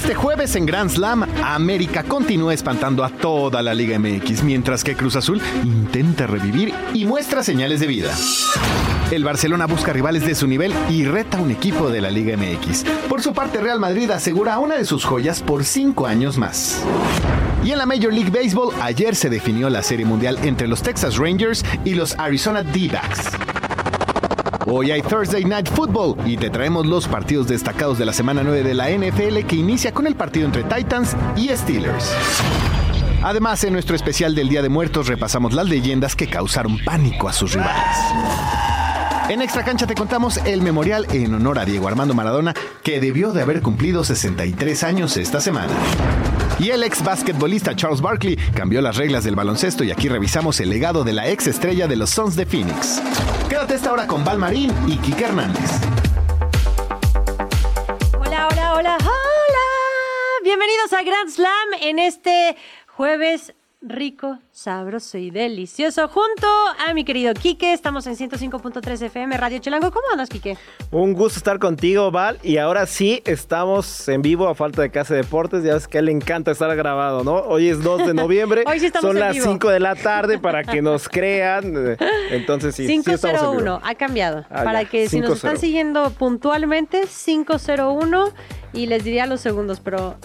Este jueves en Grand Slam, América continúa espantando a toda la Liga MX, mientras que Cruz Azul intenta revivir y muestra señales de vida. El Barcelona busca rivales de su nivel y reta a un equipo de la Liga MX. Por su parte, Real Madrid asegura una de sus joyas por cinco años más. Y en la Major League Baseball, ayer se definió la Serie Mundial entre los Texas Rangers y los Arizona D-Backs. Hoy hay Thursday Night Football y te traemos los partidos destacados de la semana 9 de la NFL que inicia con el partido entre Titans y Steelers. Además, en nuestro especial del Día de Muertos repasamos las leyendas que causaron pánico a sus rivales. En Extra Cancha te contamos el memorial en honor a Diego Armando Maradona, que debió de haber cumplido 63 años esta semana. Y el ex basquetbolista Charles Barkley cambió las reglas del baloncesto y aquí revisamos el legado de la ex estrella de los Suns de Phoenix. Quédate esta hora con Val Marín y Kike Hernández. Hola, hola, hola, hola. Bienvenidos a Grand Slam en este jueves rico, sabroso y delicioso. Junto a mi querido Quique, estamos en 105.3 FM Radio Chilango. ¿Cómo andas, Quique? Un gusto estar contigo, Val. Y ahora sí, estamos en vivo a falta de Casa Deportes. Ya ves que a él le encanta estar grabado, ¿no? Hoy es 2 de noviembre. Hoy sí estamos Son en las vivo. 5 de la tarde para que nos crean. Entonces sí, sí estamos en 501 vivo. ha cambiado. Ah, Para ya, que si nos 5-0. están siguiendo puntualmente, 501 y les diría los segundos, pero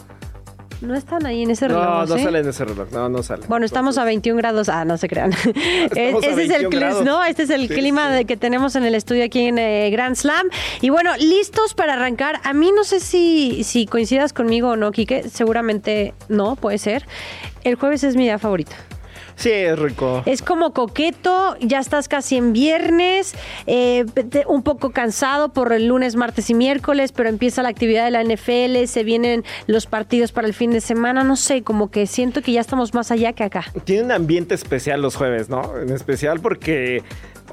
no están ahí en ese reloj. No, no ¿eh? sale en ese reloj. No, no sale. Bueno, estamos a 21 grados. Ah, no se crean. Ese es el 21 clima, grados. ¿no? Este es el Sí, clima sí. que tenemos en el estudio aquí en eh, Grand Slam. Y bueno, listos para arrancar. A mí no sé si, si coincidas conmigo o no, Quique. Seguramente no, puede ser. El jueves es mi día favorita. Sí, es rico. Es como coqueto, ya estás casi en viernes, eh, un poco cansado por el lunes, martes y miércoles, pero empieza la actividad de la NFL, se vienen los partidos para el fin de semana, no sé, como que siento que ya estamos más allá que acá. Tiene un ambiente especial los jueves, ¿no? En especial porque,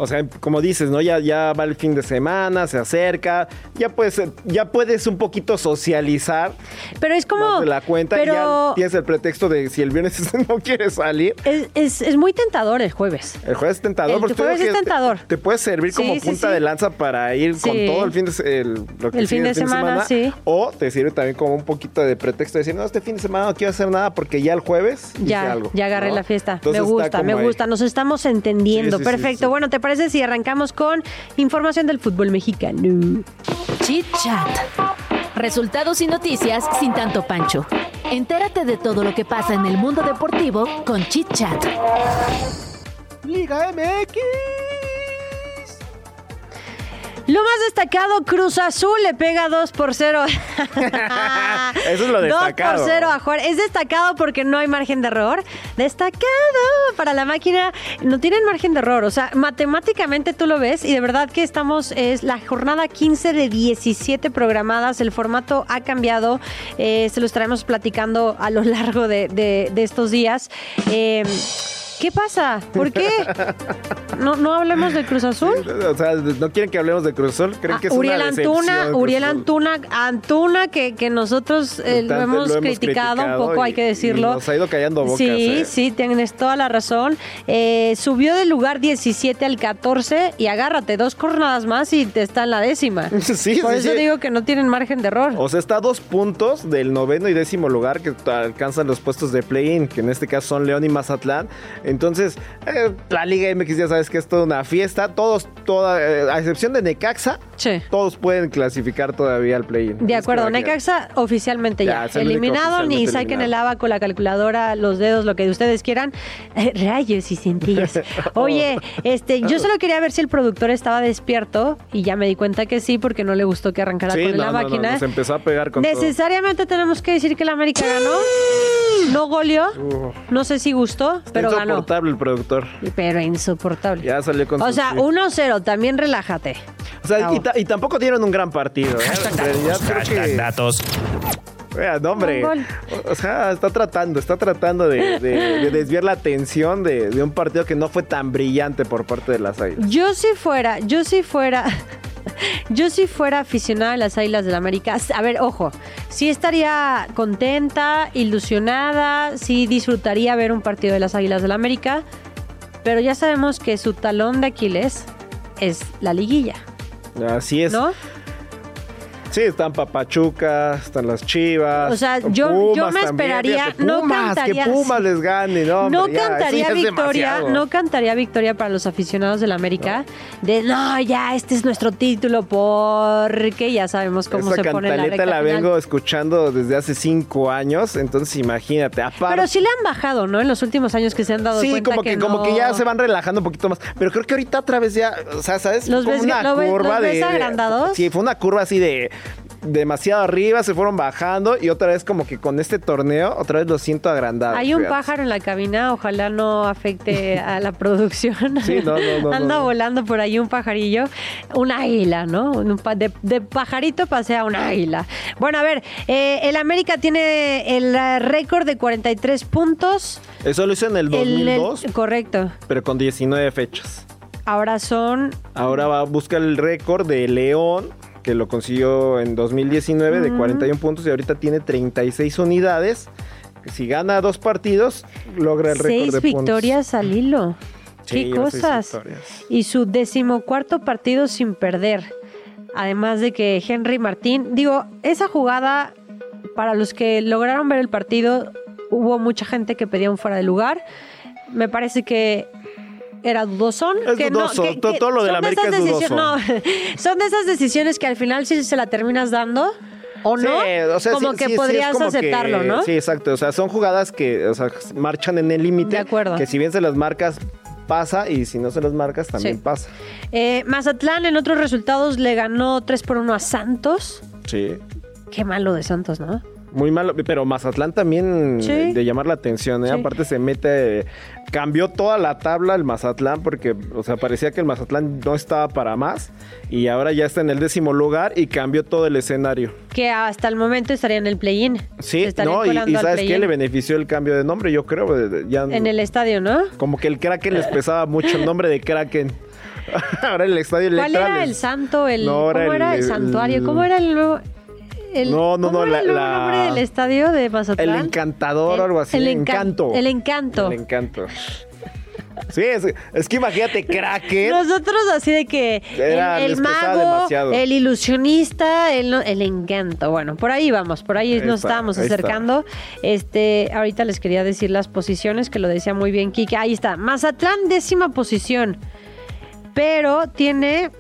o sea, como dices, ¿no? Ya, ya va el fin de semana, se acerca, ya puedes, ya puedes un poquito socializar Pero es como... de la cuenta y pero ya tienes el pretexto de si el viernes no quieres salir. es, es- es muy tentador el jueves. El jueves es tentador. El porque jueves es que te- tentador. Te, puede servir como Sí, punta sí. de lanza para ir con todo el fin de, el, lo que El fin sigue de semana, sí. O te sirve también como un poquito de pretexto de decir, no, este fin de semana no quiero hacer nada porque ya el jueves hice Ya, algo. ya agarré ¿no? la fiesta. Entonces me gusta, me ahí. gusta. Nos estamos entendiendo. Perfecto. Bueno, ¿te parece si arrancamos con información del fútbol mexicano? Chit Chat. Resultados y noticias sin tanto pancho. Entérate de todo lo que pasa en el mundo deportivo con Chit Chat. Liga MX. Lo más destacado, Cruz Azul le pega 2 por 0. Eso es lo 2 destacado. por 0 a Juárez. Es destacado porque no hay margen de error. Destacado para la máquina. No tienen margen de error. O sea, matemáticamente tú lo ves y de verdad que estamos, es la jornada 15 de 17 programadas. El formato ha cambiado. Eh, se lo estaremos platicando a lo largo de, de- de estos días. Eh, ¿Qué pasa? ¿Por qué? ¿No, no hablemos del Cruz Azul? O sea, no quieren que hablemos de Cruz Azul. Creen Ah, que es Uriel una Antuna, Uriel. Antuna, Antuna que, que nosotros eh, lo, hemos criticado un poco, y- hay que decirlo. nos ha ido callando bocas. sí, ¿eh? sí, tienes toda la razón. Eh, subió del lugar 17 al 14 y agárrate, dos jornadas más y te está en la décima. Sí, Por sí, eso sí. digo que no tienen margen de error. O sea, está a dos puntos del noveno y décimo lugar que alcanzan los puestos de play-in, que en este caso son León y Mazatlán. Entonces, eh, la Liga MX ya sabes que es toda una fiesta. Todos, toda, eh, a excepción de Necaxa, Todos pueden clasificar todavía al play-in. De acuerdo, Necaxa oficialmente ya, eliminado, ni saquen el abaco, la calculadora, los dedos, lo que ustedes quieran. Eh, rayos y centellas. Oye, este, yo solo quería ver si el productor estaba despierto y ya me di cuenta que sí, porque no le gustó que arrancara Sí, con no, la no, no, máquina. nos empezó a pegar con todo. Necesariamente tenemos que decir que la América ganó. no goleó. No sé si gustó, Está pero ganó. insoportable el productor. Pero insoportable. Ya salió con o sea, tweet. 1-0, también relájate. O sea, y, y tampoco dieron un gran partido. ¿eh? En realidad creo que... datos. Vean, hombre. O sea, está tratando, está tratando de, de- de desviar la atención de, de un partido que no fue tan brillante por parte de las Águilas. Yo si fuera, yo si fuera, yo si fuera aficionada a las Águilas del América, a ver, ojo, sí estaría contenta, ilusionada, sí disfrutaría ver un partido de las Águilas del América, pero ya sabemos que su talón de Aquiles es la liguilla, Así es. ¿no? Sí, están Papachuca, están las Chivas. O sea, yo- yo me también, esperaría- no Pumas, cantaría- Que Pumas les gane, no, No ya, cantaría victoria, no cantaría victoria para los aficionados del América de no, ya este es nuestro título porque ya sabemos cómo Esa se pone la cantaleta recta la final. vengo escuchando desde hace cinco años, entonces imagínate. Aparte, Pero sí le han bajado, ¿no? En los últimos años que se han dado Sí, cuenta como que, no- como que ya se van relajando un poquito más. Pero creo que ahorita otra vez ya, o sea, ¿sabes? ¿Los Como ves- una lo ves- curva los de. agrandados? Sí, fue una curva así de demasiado arriba, se fueron bajando y otra vez como que con este torneo, otra vez lo siento agrandado. Hay un fíjate. pájaro en la cabina, ojalá no afecte a la producción. Sí, no, no, no, Anda no. volando por ahí un pajarillo, un águila, ¿no? De, de pajarito pasea un águila. Bueno, a ver, eh, el América tiene el récord de 43 puntos. Eso lo hizo en el El- el- 2002, correcto. pero con 19 fechas. Ahora son Ahora va a buscar el récord de León, que lo consiguió en 2019 de 41 puntos y ahorita tiene 36 unidades. Si gana dos partidos, logra el récord seis de puntos. victorias al hilo. Sí, Qué seis cosas. Y su decimocuarto partido sin perder. Además de que Henry Martín, digo, esa jugada, para los que lograron ver el partido, hubo mucha gente que pedía un fuera de lugar. Me parece que era dudosón. Es que dudoso, que- todo- que todo lo de América esas es dudoso. no, son de esas decisiones que al final sí se la terminas dando o Sí, no, o sea, como sí- que sí- podrías como que- aceptarlo, ¿no? Sí, exacto. O sea, son jugadas que o sea, marchan en el límite. De acuerdo. Que si bien se las marcas, pasa. Y si no se las marcas, también pasa. Eh, Mazatlán en otros resultados le ganó 3 por 1 a Santos. Sí. Qué malo de Santos, ¿no? Muy malo, pero Mazatlán también Sí. de, llamar la atención, ¿eh? Sí. Aparte se mete, cambió toda la tabla el Mazatlán porque, o sea, parecía que el Mazatlán no estaba para más y ahora ya está en el décimo lugar y cambió todo el escenario. Que hasta el momento estaría en el play-in. Sí, no, y, y ¿sabes qué? Le benefició el cambio de nombre, yo creo. Ya, En el estadio, ¿no? Como que el Kraken les pesaba mucho el nombre de Kraken. ahora el estadio ¿Cuál era el santo? El, No, ¿Cómo era era el- el, santuario? ¿Cómo era el nuevo...? El- No, no, ¿cómo no, la- el la- nombre del estadio de Mazatlán? El encantador o algo así. El El encan- encanto. El encanto. El encanto. Sí, es, es que imagínate, Kraken. Nosotros así de que Era- el, mago, demasiado. el ilusionista, el, el encanto. Bueno, por ahí vamos, por ahí, Ahí nos está, estábamos ahí está. acercando. Este, ahorita les quería decir las posiciones, que lo decía muy bien Kike. Ahí está, Mazatlán, décima posición. Pero tiene.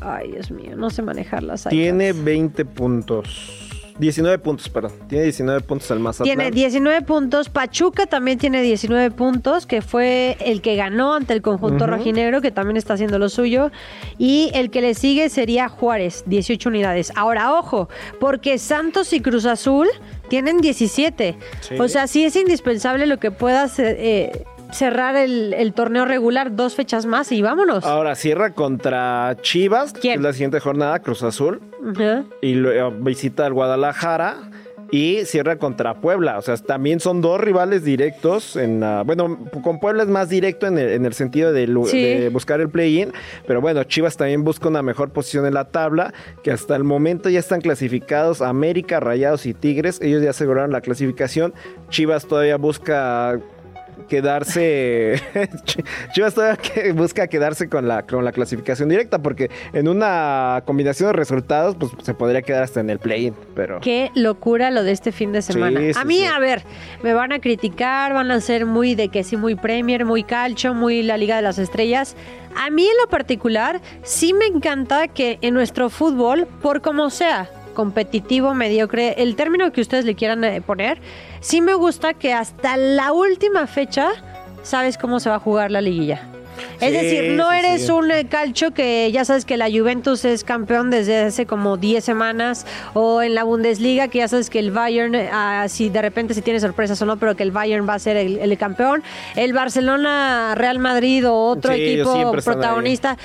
Ay, Dios mío, no sé manejar las Tiene iPads. 20 puntos. 19 puntos, perdón. Tiene 19 puntos el Mazatlán. Tiene 19 puntos. Pachuca también tiene 19 puntos, que fue el que ganó ante el conjunto rojinegro, que también está haciendo lo suyo. Y el que le sigue sería Juárez, 18 unidades. Ahora, ojo, porque Santos y Cruz Azul tienen 17. Sí. O sea, sí es indispensable lo que puedas eh, cerrar el, el torneo regular dos fechas más y vámonos. Ahora cierra contra Chivas, que ¿Quién? es la siguiente jornada, Cruz Azul. Y luego visita al Guadalajara. Y cierra contra Puebla. O sea, también son dos rivales directos. En, la- bueno, con Puebla es más directo en el, en el sentido de, Sí. de buscar el play-in. Pero bueno, Chivas también busca una mejor posición en la tabla. Que hasta el momento ya están clasificados América, Rayados y Tigres. Ellos ya aseguraron la clasificación. Chivas todavía busca quedarse Ch- Chivas todavía que busca quedarse con la con la clasificación directa porque en una combinación de resultados pues se podría quedar hasta en el play-in pero Qué locura lo de este fin de semana. Sí, sí, a mí, sí. a ver, me van a criticar, van a ser muy de que sí, muy Premier, muy calcho, muy la Liga de las Estrellas. A mí en lo particular, sí me encanta que en nuestro fútbol, por como sea, competitivo, mediocre, el término que ustedes le quieran eh, poner, sí me gusta que hasta la última fecha sabes cómo se va a jugar la liguilla. Es Sí, decir, no sí, eres sí. un eh, calcho que ya sabes que la Juventus es campeón desde hace como 10 semanas o en la Bundesliga que ya sabes que el Bayern, ah, si de repente si tiene sorpresas o no, pero que el Bayern va a ser el, el campeón. El Barcelona, Real Madrid o otro equipo protagonista.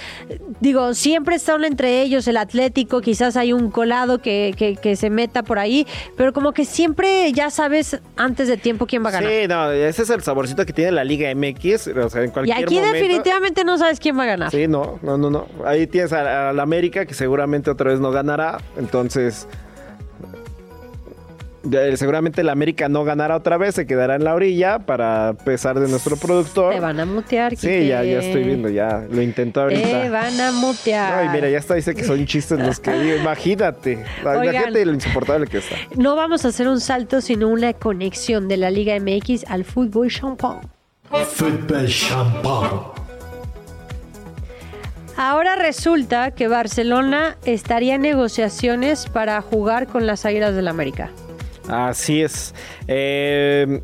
Digo, siempre están entre ellos el Atlético, quizás hay un colado que, que- que se meta por ahí, pero como que siempre ya sabes antes de tiempo quién va a ganar. Sí, no, ese es el saborcito que tiene la Liga MX. O sea, en y cualquier aquí momento. Definitivamente no sabes quién va a ganar. Sí, no, no, no, no. Ahí tienes al América que seguramente otra vez no ganará. Entonces, ya, seguramente el América no ganará otra vez, se quedará en la orilla para pesar de nuestro productor. Te van a mutear, Sí, ya, ya estoy viendo, ya lo intentó Te ahorita. van a mutear. Ay, mira, ya está, dice que son chistes los que digo. Imagínate, Oigan. imagínate lo insoportable que está. No vamos a hacer un salto, sino una conexión de la Liga MX al fútbol champán. Football champagne. Ahora resulta que Barcelona estaría en negociaciones para jugar con las Águilas del América. Así es. Eh,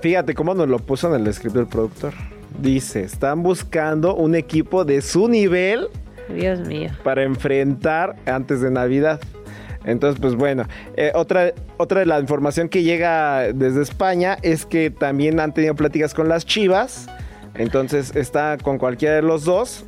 fíjate cómo nos lo puso en el script del productor. Dice, están buscando un equipo de su nivel Dios mío. para enfrentar antes de Navidad. Entonces, pues bueno, eh, otra, otra de la información que llega desde España es que también han tenido pláticas con las Chivas. Entonces está con cualquiera de los dos.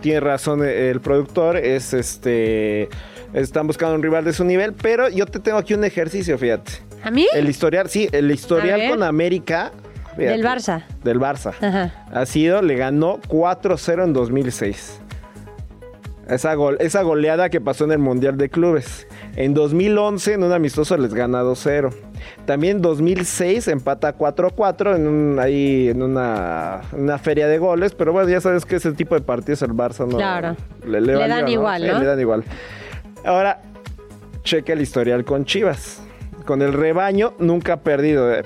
Tiene razón el productor. Es este. Están buscando un rival de su nivel. Pero yo te tengo aquí un ejercicio, fíjate. ¿A mí? El historial, sí, el historial con América. fíjate, Del Barça. Del Barça. Ajá. Ha sido, le ganó 4-0 en 2006. Esa, gol- esa goleada que pasó en el Mundial de Clubes. En 2011, en un amistoso, les gana 2-0. También en 2006 empata 4-4 en, un- ahí, en una, una feria de goles. Pero bueno, ya sabes que ese tipo de partidos el Barça no... Claro. Le, dan igual, ¿no? le dan igual. Ahora, checa el historial con Chivas. Con el rebaño nunca ha perdido. eh.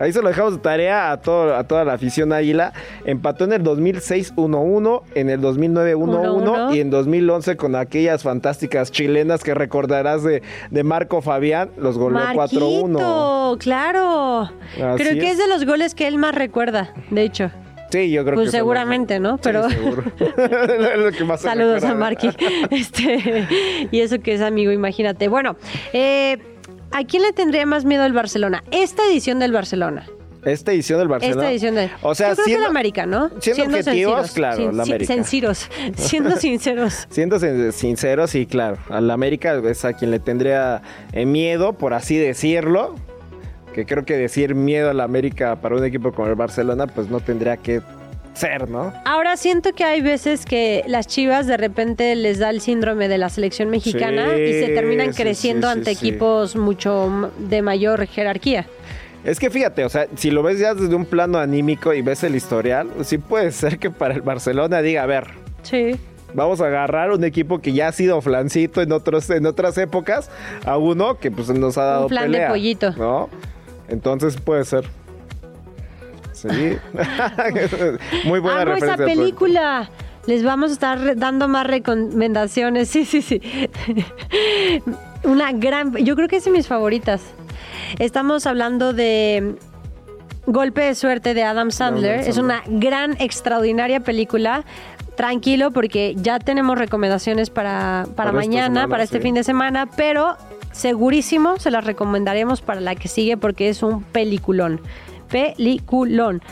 Ahí se lo dejamos de tarea a, todo, a toda la afición águila. Empató en el 2006 1-1, en el 2009 1-1 1-1. y en 2011 con aquellas fantásticas chilenas que recordarás de, de Marco Fabián, los goleó 4-1. Marquito, claro. Así Creo que es. es de los goles que él más recuerda, de hecho. Sí, yo creo Pues que... seguramente, ¿no? Pero- Sí, lo que más se Saludos a. Marky. Este, y eso que es amigo, imagínate. Bueno, eh, ¿a quién le tendría más miedo el Barcelona? Esta edición del Barcelona. Esta edición del Barcelona. Esta edición del. O sea, Yo creo que siendo- el América, ¿no? siendo objetivos, sinceros. claro, Sin- la América. Sinceros. Siendo sinceros. Siendo sin- sinceros, sí, claro. Al América es a quien le tendría eh, miedo, por así decirlo. Que creo que decir miedo al América para un equipo como el Barcelona, pues no tendría que ser, ¿no? Ahora siento que hay veces que las chivas de repente les da el síndrome de la selección mexicana Sí, y se terminan sí, creciendo sí, ante equipos mucho de mayor jerarquía. Es que fíjate, o sea, si lo ves ya desde un plano anímico y ves el historial, sí puede ser que para el Barcelona diga, a ver, Sí. vamos a agarrar un equipo que ya ha sido flancito en otros en otras épocas a uno que pues nos ha dado Un plan de pollito. ¿no? Entonces puede ser. Sí. Muy buena Amo referencia. esa película. Les vamos a estar dando más recomendaciones. Sí, sí, sí. Una gran. Yo creo que es de mis favoritas. Estamos hablando de Golpe de Suerte de Adam Sandler. Adam Es una gran, extraordinaria película. Tranquilo, porque ya tenemos recomendaciones para, para, mañana, semana, para este sí. fin de semana, pero segurísimo se las recomendaremos para la que sigue porque es un peliculón. Peliculón.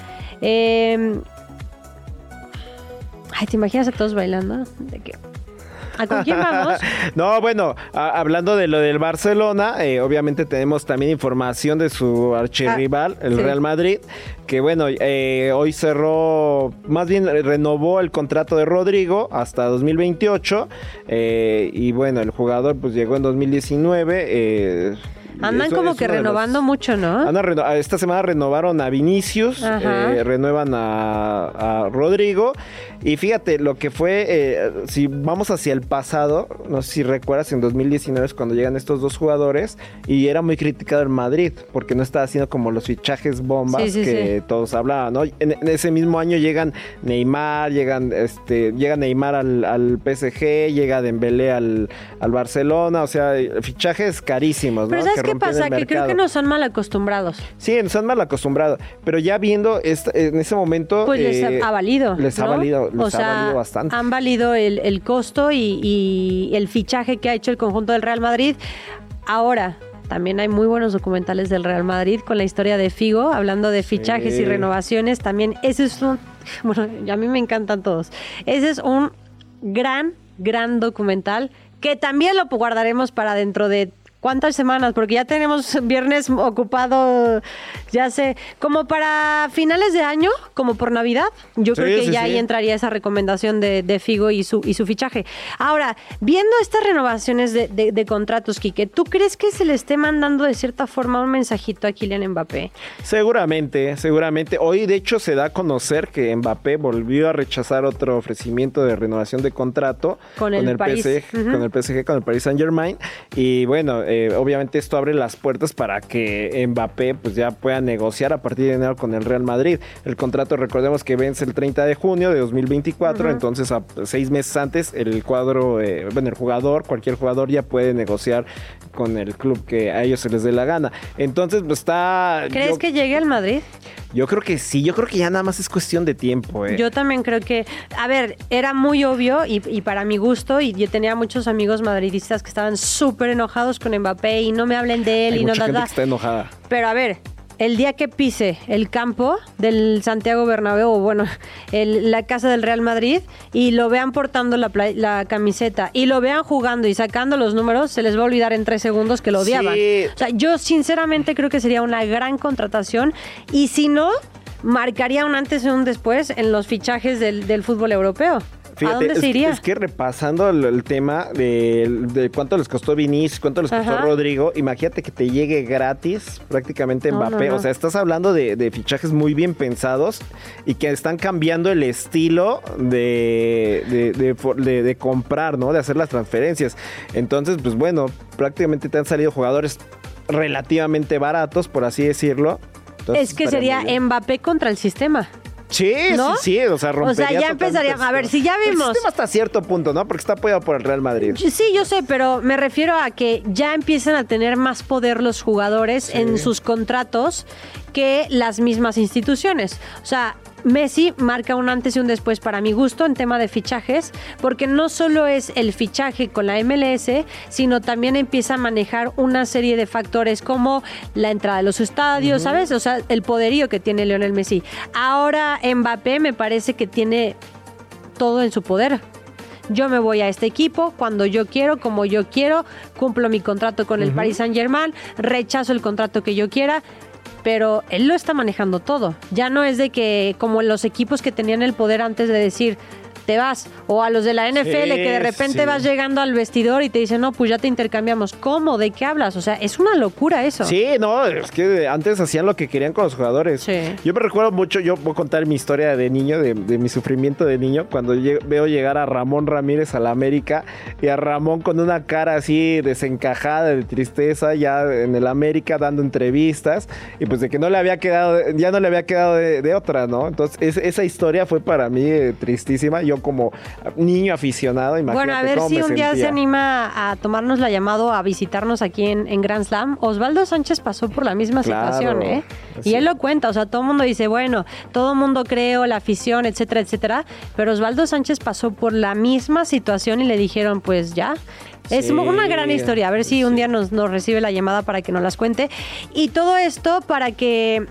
Eh, ay, ¿te imaginas a todos bailando? ¿De qué? ¿A con quién vamos? No, bueno, a- hablando de lo del Barcelona, eh, obviamente tenemos también información de su archirrival, Ah, el sí. Real Madrid, que bueno, eh, hoy cerró, más bien renovó el contrato de Rodrigo hasta 2028, eh, y bueno, el jugador pues llegó en 2019. Andan como es que de renovando mucho, ¿no? Andan reno- esta semana renovaron a Vinicius, Ajá. eh, renuevan a, a Rodrigo. Y fíjate, lo que fue, eh, si vamos hacia el pasado, no sé si recuerdas, en 2019 es cuando llegan estos dos jugadores y era muy criticado el Madrid porque no estaba haciendo como los fichajes bombas Sí, sí, que sí. todos hablaban, ¿no? En, en ese mismo año llegan Neymar, llegan, este, llega Neymar al, al PSG, llega Dembélé al, al Barcelona, o sea, fichajes carísimos, Pero ¿no? ¿sabes que qué pasa? Que creo que nos son mal acostumbrados. Sí, nos han mal acostumbrado. Pero ya viendo esta- en ese momento. Pues les eh, ha, ha valido. Les ha ¿no? Valido, les o ha sea, valido bastante. Han valido el, el costo y, y el fichaje que ha hecho el conjunto del Real Madrid. Ahora, también hay muy buenos documentales del Real Madrid con la historia de Figo, hablando de fichajes Sí. y renovaciones. También ese es un. Bueno, a mí me encantan todos. Ese es un gran, gran documental que también lo guardaremos para dentro de. ¿Cuántas semanas? Porque ya tenemos viernes ocupado, ya sé, como para finales de año, como por Navidad. Yo Sí, creo que sí, ya sí. ahí entraría esa recomendación de, de Figo y su, y su fichaje. Ahora, viendo estas renovaciones de, de- de contratos, Quique, ¿tú crees que se le esté mandando de cierta forma un mensajito a Kylian Mbappé? Seguramente, seguramente. Hoy, de hecho, se da a conocer que Mbappé volvió a rechazar otro ofrecimiento de renovación de contrato Con el París. PSG, con el PSG, con el Paris Saint Germain. Y bueno, eh, obviamente esto abre las puertas para que Mbappé pues ya pueda negociar a partir de enero con el Real Madrid. El contrato, recordemos que vence el 30 de junio de 2024, entonces a seis meses antes el cuadro, eh, bueno, el jugador, cualquier jugador ya puede negociar con el club que a ellos se les dé la gana. Entonces, pues está... ¿Crees yo- que llegue al Madrid? Yo creo que sí, yo creo que ya nada más es cuestión de tiempo. Eh. Yo también creo que, a ver, era muy obvio y, y para mi gusto, y yo tenía muchos amigos madridistas que estaban súper enojados con Mbappé y no me hablen de él Hay y no da, gente da. que está enojada. Pero a ver, el día que pise el campo del Santiago Bernabéu, o bueno, el- la casa del Real Madrid, y lo vean portando la, la camiseta, y lo vean jugando y sacando los números, se les va a olvidar en tres segundos que lo odiaban. Sí. O sea, yo sinceramente creo que sería una gran contratación, y si no, marcaría un antes y un después en los fichajes del, del fútbol europeo. ¿A dónde es, se iría? es que repasando el, el tema de, de cuánto les costó Vinicius, cuánto les costó Ajá. Rodrigo, imagínate que te llegue gratis prácticamente Mbappé. no, no. O sea, estás hablando de, de fichajes muy bien pensados y que están cambiando el estilo de, de, comprar, ¿no? De hacer las transferencias. Entonces, pues bueno, prácticamente te han salido jugadores relativamente baratos, por así decirlo. Entonces, es que sería. Mbappé contra el sistema. Sí, ¿no? sí, sí, o sea, O sea, rompería ya empezaría- a ver, si ya El vimos- sistema hasta cierto punto, ¿no? Porque está apoyado por el Real Madrid. Sí, yo sé, pero me refiero a que ya empiezan a tener más poder los jugadores en sus contratos que las mismas instituciones. O sea, Messi marca un antes y un después para mi gusto en tema de fichajes, porque no solo es el fichaje con la MLS, sino también empieza a manejar una serie de factores como la entrada de los estadios, ¿sabes? O sea, el poderío que tiene Lionel Messi. Ahora Mbappé me parece que tiene todo en su poder. Yo me voy a este equipo cuando yo quiero, como yo quiero, cumplo mi contrato con el Paris Saint Germain, rechazo el contrato que yo quiera, pero él lo está manejando todo. Ya no es de que como los equipos que tenían el poder antes de decir te vas o a los de la NFL que de repente sí. vas llegando al vestidor y te dicen no pues ya te intercambiamos cómo de qué hablas o sea es una locura eso Sí, no, es que antes hacían lo que querían con los jugadores. Sí. Yo me recuerdo mucho, yo voy a contar mi historia de niño, de, de mi sufrimiento de niño, cuando veo llegar a Ramón Ramírez a la América y a Ramón con una cara así desencajada de tristeza ya en el América dando entrevistas y pues de que no le había quedado, ya no le había quedado de, de otra, ¿no? Entonces es- esa historia fue para mí eh, tristísima. Yo como niño aficionado, imagínate Bueno, a ver cómo si me un día se anima a tomarnos la llamada a visitarnos aquí en, en Grand Slam. Osvaldo Sánchez pasó por la misma Claro, situación, ¿eh? así Y él lo cuenta, o sea, todo el mundo dice, bueno, todo el mundo creo, la afición, etcétera, etcétera. Pero Osvaldo Sánchez pasó por la misma situación y le dijeron, pues ya. Es Sí, una gran historia, a ver si un sí. día nos, nos recibe la llamada para que nos las cuente. Y todo esto para que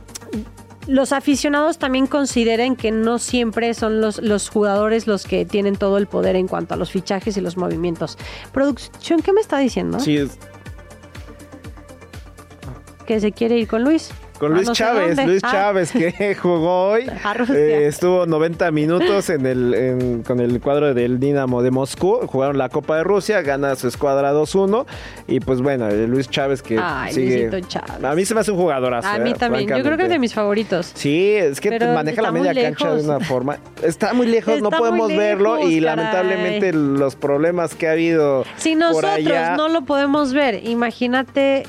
los aficionados también consideren que no siempre son los, los jugadores los que tienen todo el poder en cuanto a los fichajes y los movimientos. Producción, ¿qué me está diciendo? Sí, es- Que se quiere ir con Luis. Con A Luis Chávez. Luis Ah, Chávez que jugó hoy. Eh, estuvo 90 minutos en el, en- con el cuadro del Dinamo de Moscú. Jugaron la Copa de Rusia, gana su escuadra 2-1. Y pues bueno, Luis Chávez que Ay, sigue. Chávez. A mí se me hace un jugadorazo. A mí eh, también. Yo creo que es de mis favoritos. Sí, es que Pero maneja la media cancha de una forma. Está muy lejos, no Está podemos verlo. Y caray. lamentablemente los problemas que ha habido Si por nosotros allá. no lo podemos ver, imagínate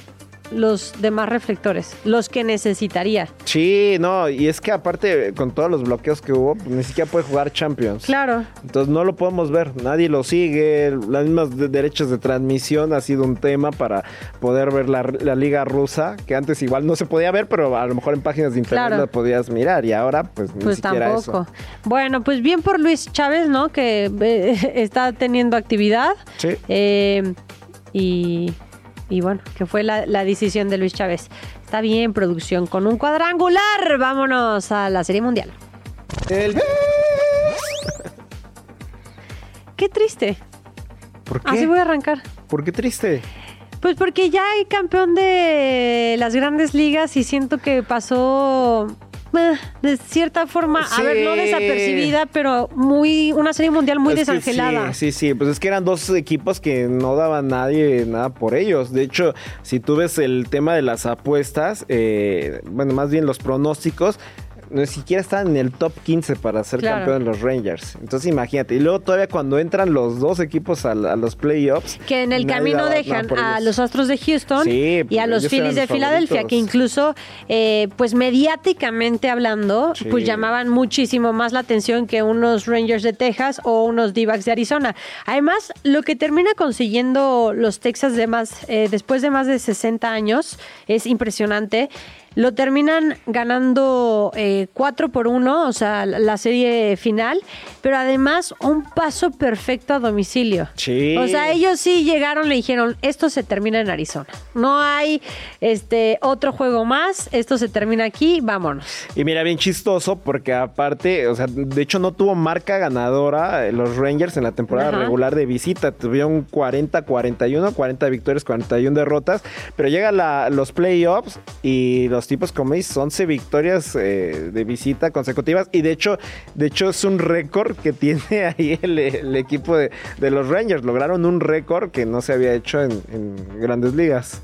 los demás reflectores, los que necesitaría. Sí, no, y es que aparte con todos los bloqueos que hubo, pues, ni siquiera puede jugar Champions. Claro. Entonces no lo podemos ver, nadie lo sigue, las mismas de- derechos de transmisión ha sido un tema para poder ver la, la liga rusa, que antes igual no se podía ver, pero a lo mejor en páginas de internet Claro. la podías mirar y ahora pues ni Pues siquiera tampoco. eso. Bueno, pues bien por Luis Chávez, ¿no? Que eh, está teniendo actividad. Sí. Eh, y, y bueno, que fue la, la decisión de Luis Chávez. Está bien, producción, con un cuadrangular. Vámonos a la Serie Mundial. Qué triste. ¿Por qué? Así voy a arrancar. ¿Por qué triste? Pues porque ya hay campeón de las grandes ligas y siento que pasó de cierta forma, a ver, no desapercibida, pero muy una serie mundial muy Es desangelada. Sí, sí, sí, pues es que eran dos equipos que no daban nadie nada por ellos. De hecho, si tú ves el tema de las apuestas, eh, bueno, más bien los pronósticos, ni siquiera estaban en el top 15 para ser Claro. campeón de los Rangers. Entonces imagínate. Y luego todavía cuando entran los dos equipos a, los playoffs. Que en el camino dejan a los Astros de Houston Sí, y a los Phillies de Filadelfia, que incluso, eh, pues mediáticamente hablando, Sí. pues llamaban muchísimo más la atención que unos Rangers de Texas o unos d de Arizona. Además, lo que termina consiguiendo los Texas de más, eh, después de más de 60 años es impresionante. Lo terminan ganando 4 por 1, o sea, la serie final, pero además un paso perfecto a domicilio. Sí. O sea, ellos sí llegaron, le dijeron, esto se termina en Arizona. No hay este otro juego más, esto se termina aquí, vámonos. Y mira, bien chistoso porque aparte, o sea, de hecho no tuvo marca ganadora eh, los Rangers en la temporada Ajá. regular de visita. Tuvieron 40-41, 40 victorias, 41 derrotas. Pero llega la- los playoffs y los tipos, como dices, 11 victorias eh, de visita consecutivas. Y de hecho, de hecho es un récord que tiene ahí el, el equipo de, de los Rangers. Lograron un récord que no se había hecho en, en grandes ligas.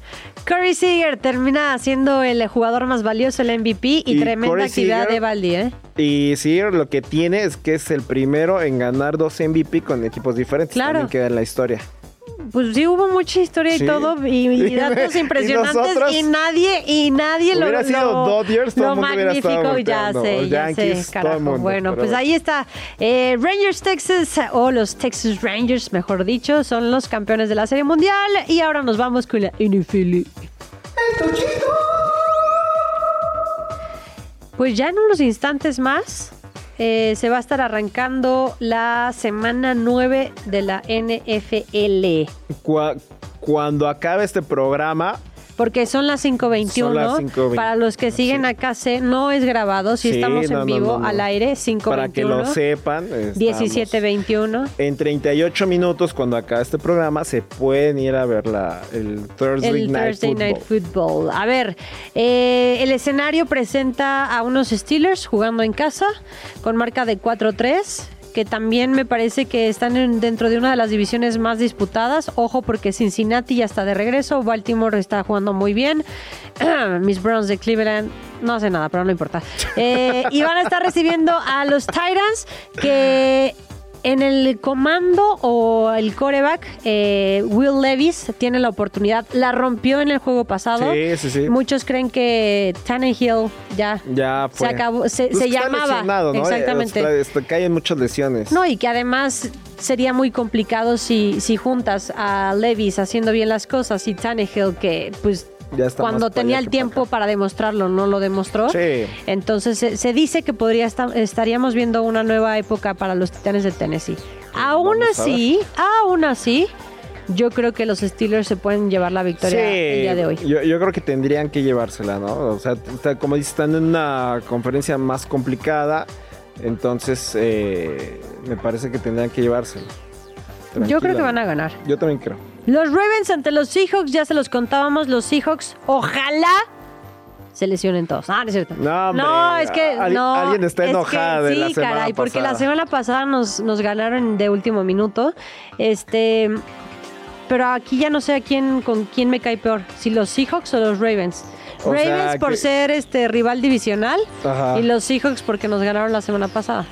Corey Seager termina siendo el jugador más valioso, el MVP, y, Y tremenda actividad Seager- de Valdi, ¿eh? Y sí, lo que tiene es que es el primero en ganar dos MVP con equipos diferentes. Claro. También queda en la historia. Pues sí, hubo mucha historia Sí. y todo, y, y datos y impresionantes, y nadie, y nadie lo, Hubiera sido lo- Dodgers, todo lo mundo magnífico, ya sé, ya Yankees, sé, todo el carajo. mundo, bueno, pues bueno. ahí está. Eh, Rangers Texas, o los Texas Rangers, mejor dicho, son los campeones de la Serie Mundial, y ahora nos vamos con la NFL. Pues ya en unos instantes más eh, se va a estar arrancando la semana 9 de la NFL. Cua- cuando acabe este programa, Porque son las 5.21. Son las 5:20. Para los que siguen Sí. acá, se- no es grabado. Si Sí, estamos no, en vivo, no, no. al aire, 5.21. para que lo sepan, estamos 17.21. En 38 minutos, cuando acabe este programa, se pueden ir a ver la, el Thursday, El Night, Thursday Football. Night Football. A ver, eh, el escenario presenta a unos Steelers jugando en casa con marca de 4-3 que también me parece que están en- dentro de una de las divisiones más disputadas. Ojo porque Cincinnati ya está de regreso, Baltimore está jugando muy bien. Mis Browns de Cleveland no hace nada, pero no importa. Eh, y van a estar recibiendo a los Titans que en el comando o el coreback, eh, Will Levis tiene la oportunidad. La rompió en el juego pasado. Sí, sí, sí. Muchos creen que Tannehill ya, Ya fue. se acabó, se, Pues se llamaba. ¿no? Exactamente. Está- caen muchas lesiones. No, y que además sería muy complicado si, si juntas a Levis haciendo bien las cosas y Tannehill que pues Ya está cuando tenía el tiempo acá. para, demostrarlo no lo demostró. Sí. Entonces se, se dice que podría estar, estaríamos viendo una nueva época para los Titanes de Tennessee. Aún Vamos a así, aún así, yo creo que los Steelers se pueden llevar la victoria el día de hoy. Yo, yo creo que tendrían que llevársela, ¿no? O sea, como dices, están en una conferencia más complicada. Entonces, eh, me parece que tendrían que llevársela. Yo creo que van a ganar. Yo también creo. Los Ravens ante los Seahawks, ya se los contábamos, los Seahawks, ojalá se lesionen todos. Ah, no es cierto. No, hombre, No, es que al- no. alguien está es que enojada de sí, la semana caray, porque la pasada. semana pasada nos, nos ganaron de último minuto. Este, pero aquí ya no sé a quién con quién me cae peor, si los Seahawks o los Ravens. O Ravens sea, por que- ser este rival divisional Ajá. y los Seahawks porque nos ganaron la semana pasada.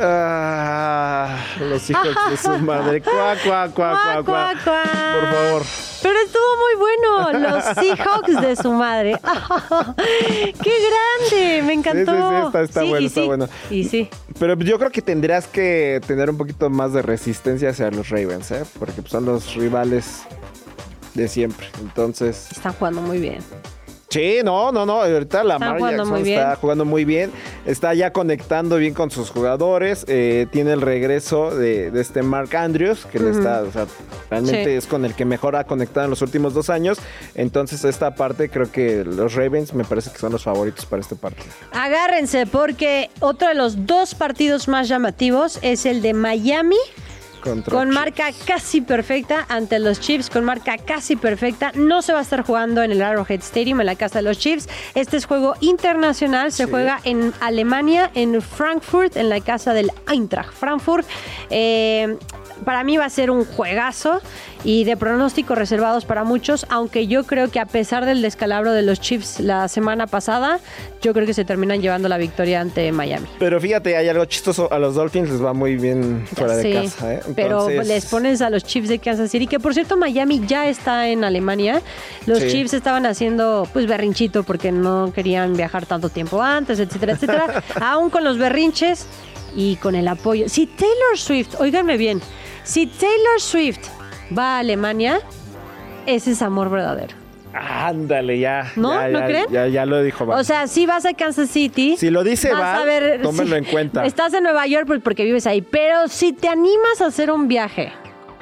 Ah, los hijos de su madre. Cuá, cuá, cuá, cuá, cuá. Por favor. Pero estuvo muy bueno. los Seahawks de su madre. ¡Qué grande! Me encantó. Sí, sí, sí, está- está Sí, bueno, y está sí, bueno. Y sí. Pero yo creo que tendrías que tener un poquito más de resistencia hacia los Ravens, ¿eh? Porque son los rivales de siempre. Entonces, Están jugando muy bien. Sí, no, no, no. Ahorita Lamar jugando Jackson muy está bien. jugando muy bien. Está ya conectando bien con sus jugadores. eh, tiene el regreso de, de este Mark Andrews, que le está, o sea, realmente Sí. es con el que mejor ha conectado en los últimos dos años. Entonces, esta parte creo que los Ravens me parece que son los favoritos para este partido. Agárrense porque otro de los dos partidos más llamativos es el de Miami Contra con marca casi perfecta ante los Chiefs, con marca casi perfecta. No se va a estar jugando en el Arrowhead Stadium, en la casa de los Chiefs. Este es juego internacional, se Sí. juega en Alemania, en Frankfurt, en la casa del Eintracht Frankfurt. Eh, para mí va a ser un juegazo y de pronósticos reservados para muchos, aunque yo creo que a pesar del descalabro de los Chiefs la semana pasada, yo creo que se terminan llevando la victoria ante Miami. Pero fíjate, hay algo chistoso. A los Dolphins les va muy bien fuera de casa. ¿eh? Pero les pones a los Chiefs de Kansas City, que por cierto Miami ya está en Alemania. Los Sí. Chiefs estaban haciendo pues berrinchito porque no querían viajar tanto tiempo antes, etcétera, etcétera. Aún con los berrinches y con el apoyo. Si Taylor Swift, óiganme bien, si Taylor Swift va a Alemania, ese es amor verdadero. Ándale, ya. ¿No? ya, ¿No ya, creen? Ya, ya lo dijo. O sea, si vas a Kansas City. Si lo dice vas Val, a ver, tómenlo en cuenta. Estás en Nueva York pues, porque vives ahí. Pero si te animas a hacer un viaje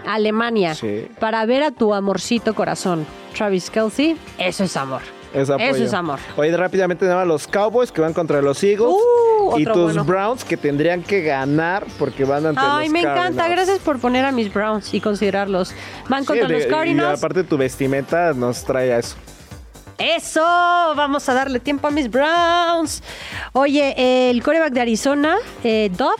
a Alemania Sí. para ver a tu amorcito corazón, Travis Kelsey, eso es amor. Es apoyo. Eso es amor. Oye, rápidamente nada más los Cowboys que van contra los Eagles. Uh, y tus bueno. Browns que tendrían que ganar porque van ante Ay, los me encanta. Gracias por poner a mis Browns y considerarlos. Van Sí, contra de- los Y Cardinals. aparte tu vestimenta nos trae a eso. Eso, vamos a darle tiempo a mis Browns. Oye, el coreback de Arizona, eh, Dove,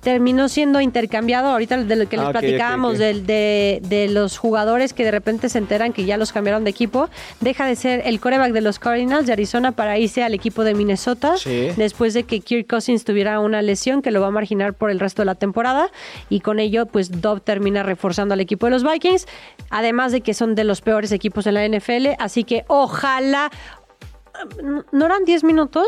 terminó siendo intercambiado. Ahorita de lo que les Ah, platicábamos del- De, de los jugadores que de repente se enteran que ya los cambiaron de equipo, deja de ser el coreback de los Cardinals de Arizona para irse al equipo de Minnesota. Sí. Después de que Kirk Cousins tuviera una lesión que lo va a marginar por el resto de la temporada. Y con ello, pues Dove termina reforzando al equipo de los Vikings. Además de que son de los peores equipos en la NFL. Así que ojalá. ¿No eran 10 minutos?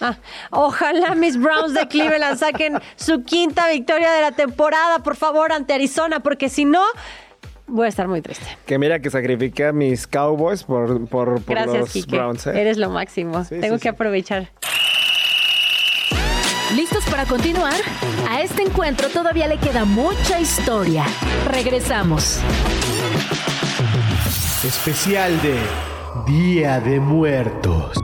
Ah, ojalá mis Browns de Cleveland saquen su quinta victoria de la temporada, por favor, ante Arizona, porque si no, voy a estar muy triste. Que mira que sacrifiqué a mis Cowboys por, por, por Gracias, los Kike. Browns. ¿eh? Eres lo máximo. Sí, Tengo sí, que sí. aprovechar. ¿Listos para continuar? A este encuentro todavía le queda mucha historia. Regresamos. Especial de Día de Muertos.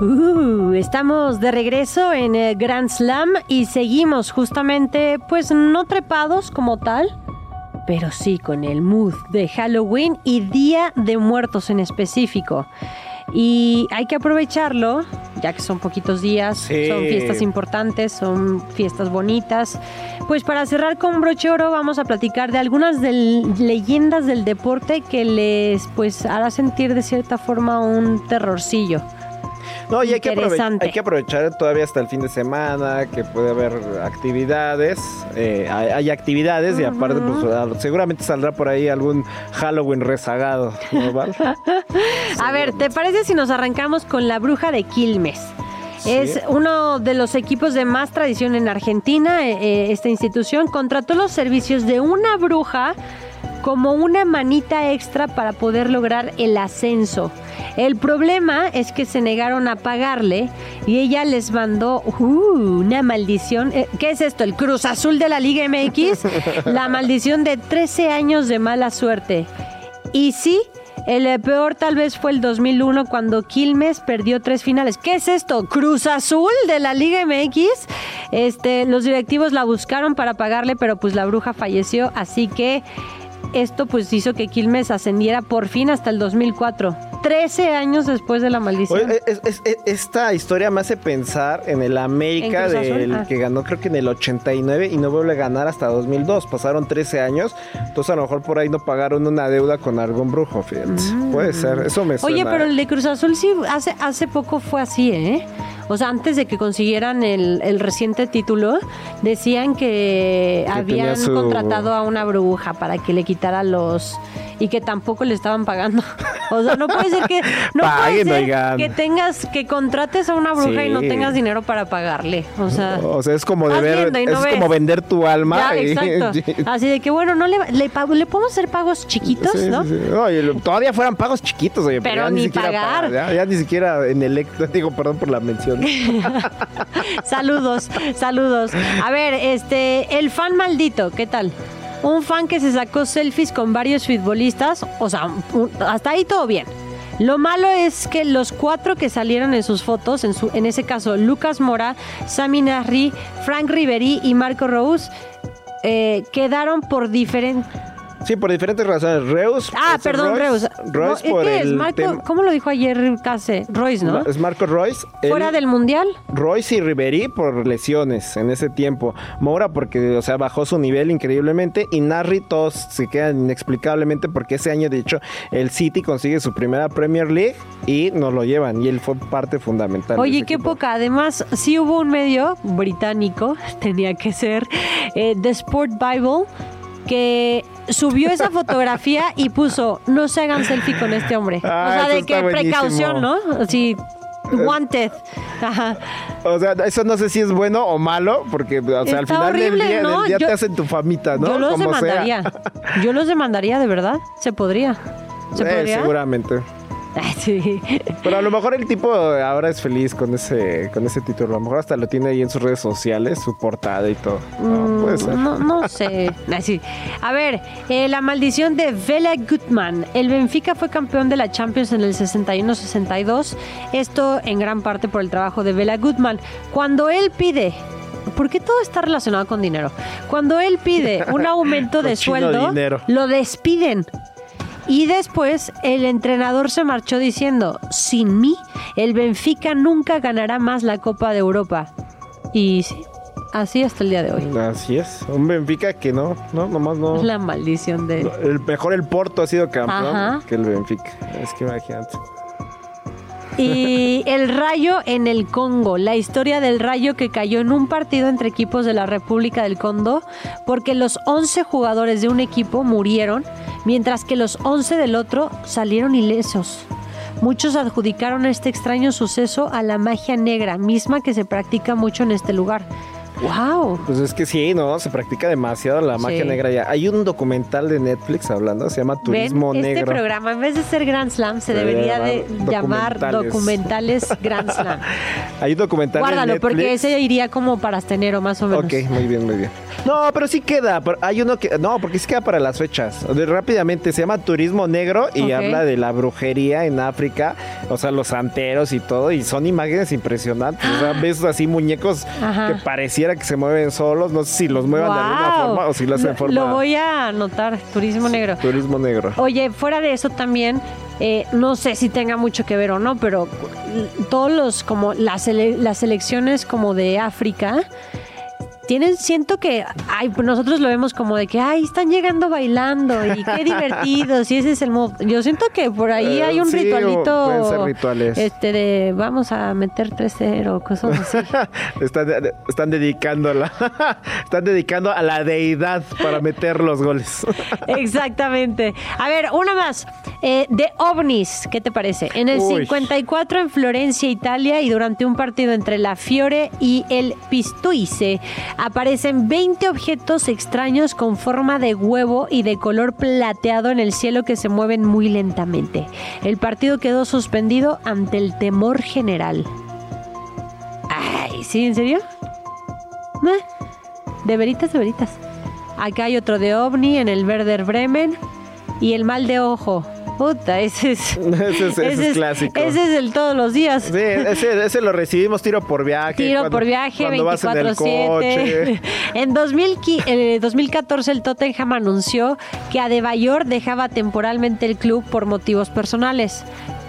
Uh, estamos de regreso en eh, Grand Slam y seguimos justamente, pues no trepados como tal, pero sí con el mood de Halloween y Día de Muertos en específico. Y hay que aprovecharlo, ya que son poquitos días, Sí. son fiestas importantes, son fiestas bonitas. Pues para cerrar con broche oro vamos a platicar de algunas del- leyendas del deporte que les pues hará sentir de cierta forma un terrorcillo. No, y hay que, hay que aprovechar todavía hasta el fin de semana, que puede haber actividades. eh, hay, hay actividades y aparte, pues, seguramente saldrá por ahí algún Halloween rezagado. ¿no, Val? A ver, ¿te parece si nos arrancamos con la bruja de Quilmes? Sí. Es uno de los equipos de más tradición en Argentina. eh, eh, esta institución contrató los servicios de una bruja como una manita extra para poder lograr el ascenso. El problema es que se negaron a pagarle y ella les mandó uh, una maldición. Eh, ¿Qué es esto? ¿El Cruz Azul de la Liga MX? La maldición de 13 años de mala suerte. Y sí, el eh, peor tal vez fue el 2001 cuando Quilmes perdió tres finales. ¿Qué es esto? Cruz Azul de la Liga MX. Este, los directivos la buscaron para pagarle, pero pues la bruja falleció, así que esto pues hizo que Quilmes ascendiera por fin hasta el 2004. 13 años después de la maldición. Oye, es- es- es- esta historia me hace pensar en el América del Ah. que ganó creo que en el 89 y no vuelve a ganar hasta 2002. Pasaron 13 años, entonces a lo mejor por ahí no pagaron una deuda con algún brujo, fíjate. Puede ser, eso me suena. Mm. Oye, pero el de Cruz Azul sí hace, hace poco fue así, ¿eh? O sea, antes de que consiguieran el, el reciente título, decían que, habían su- contratado a una bruja para que le quitara los y que tampoco le estaban pagando. O sea, no puede ser que no Paguen, puede ser oigan. que tengas que contrates a una bruja y no tengas dinero para pagarle. O sea, O sea, es como deber, no es ves. como vender tu alma. ya, y- exacto. Así de que bueno, no le le, pago- le podemos hacer pagos chiquitos, Sí, ¿no? sí, todavía fueran pagos chiquitos, oye, Pero ya ni siquiera pagar. ya, ya ni siquiera en el digo, perdón por la mención. Saludos, saludos. A ver, este, el fan maldito, ¿qué tal? Un fan que se sacó selfies con varios futbolistas, o sea, hasta ahí todo bien. Lo malo es que los cuatro que salieron en sus fotos, en, su, en ese caso Lucas Mora, Sami Narri, Frank Riveri y Marco Rose, eh, quedaron por diferentes... Sí, por diferentes razones. Reus. Ah, perdón, Reus. Royce No, por ¿qué es? el Marco, tema- ¿Cómo lo dijo ayer Case? Royce, ¿no? Es Marco Royce. Fuera del Mundial. Royce y Ribery por lesiones en ese tiempo. Mora porque, o sea, bajó su nivel increíblemente. Y Narri todos se quedan inexplicablemente porque ese año, de hecho, el City consigue su primera Premier League y nos lo llevan. Y él fue parte fundamental. Oye, qué equipo. poca. Además, sí hubo un medio británico, tenía que ser, eh, The Sport Bible, que subió esa fotografía y puso, no se hagan selfie con este hombre. Ah, o sea, eso de que precaución, ¿no? Así, wanted. Ajá. O sea, eso no sé si es bueno o malo, porque, o sea, al final horrible, del día, ¿no? del día Yo- te hacen tu famita, ¿no? Yo los Como sea. demandaría. Yo los demandaría, de verdad. Se podría. ¿Se Eh, podría? seguramente. Ay, sí. Pero a lo mejor el tipo ahora es feliz con ese, con ese título. A lo mejor hasta lo tiene ahí en sus redes sociales, su portada y todo. No, puede ser. Mm, No, no sé. Así. A ver, eh, la maldición de Vela Gutmann. El Benfica fue campeón de la Champions en el 61-62. Esto en gran parte por el trabajo de Vela Gutmann. Cuando él pide. ¿Por qué todo está relacionado con dinero? Cuando él pide un aumento de sueldo, dinero. lo despiden. Y después el entrenador se marchó diciendo, sin mí, el Benfica nunca ganará más la Copa de Europa. Y sí, así hasta el día de hoy. Así es. Un Benfica que no, no, nomás no. La maldición de... El mejor el Porto ha sido campeón Ajá. que el Benfica. Es que imagínate. Y el rayo en el Congo, la historia del rayo que cayó en un partido entre equipos de la República del Congo, porque los 11 jugadores de un equipo murieron, mientras que los 11 del otro salieron ilesos. Muchos adjudicaron este extraño suceso a la magia negra, misma que se practica mucho en este lugar. ¡Wow! Pues es que sí, ¿no? Se practica demasiado la magia Sí. negra ya. Hay un documental de Netflix hablando, se llama Turismo Ven, Negro. Este programa, en vez de ser Grand Slam, se Debería debería de llamar documentales. Grand Slam. Hay un documental de Guárdalo, Netflix. porque ese iría como para astenero, más o menos. Ok, muy bien, muy bien. No, pero sí queda. pero Hay uno que. No, porque sí queda para las fechas. De- rápidamente, se llama Turismo Negro y habla de la brujería en África. O sea, los santeros y todo. Y son imágenes impresionantes. O sea, ves así muñecos Ajá. que pareciera que se mueven solos. No sé si los muevan de alguna forma o si lo hacen Lo- de forma. Lo voy a anotar, turismo negro. Turismo Negro. Oye, fuera de eso también, eh, no sé si tenga mucho que ver o no, pero todos los, como las, ele- las elecciones como de África, tienen, siento que, ay, nosotros lo vemos como de que, ay, están llegando bailando y qué divertidos y ese es el mood. Yo siento que por ahí Eh, hay un sí, ritualito. pueden ser rituales. Este, de vamos a meter 3-0, cosas así. están, están dedicando a la, están dedicando a la deidad para meter los goles. Exactamente. A ver, una más. Eh, de ovnis, ¿qué te parece? En el Uy. 54 en Florencia, Italia, y durante un partido entre la Fiore y el Pistuice, aparecen 20 objetos extraños con forma de huevo y de color plateado en el cielo que se mueven muy lentamente. El partido quedó suspendido ante el temor general. Ay, ¿sí? ¿En serio? Meh. De veritas, de veritas. Acá hay otro de ovni en el Werder Bremen y el mal de ojo. Puta, ese es. Ese es- ese es clásico. Ese es el todos los días. Sí, ese, ese lo recibimos tiro por viaje. Tiro cuando- por viaje, cuando vas en el 24-7. coche. En 2000 qui- eh, 2014 el Tottenham anunció que Adebayor dejaba temporalmente el club por motivos personales.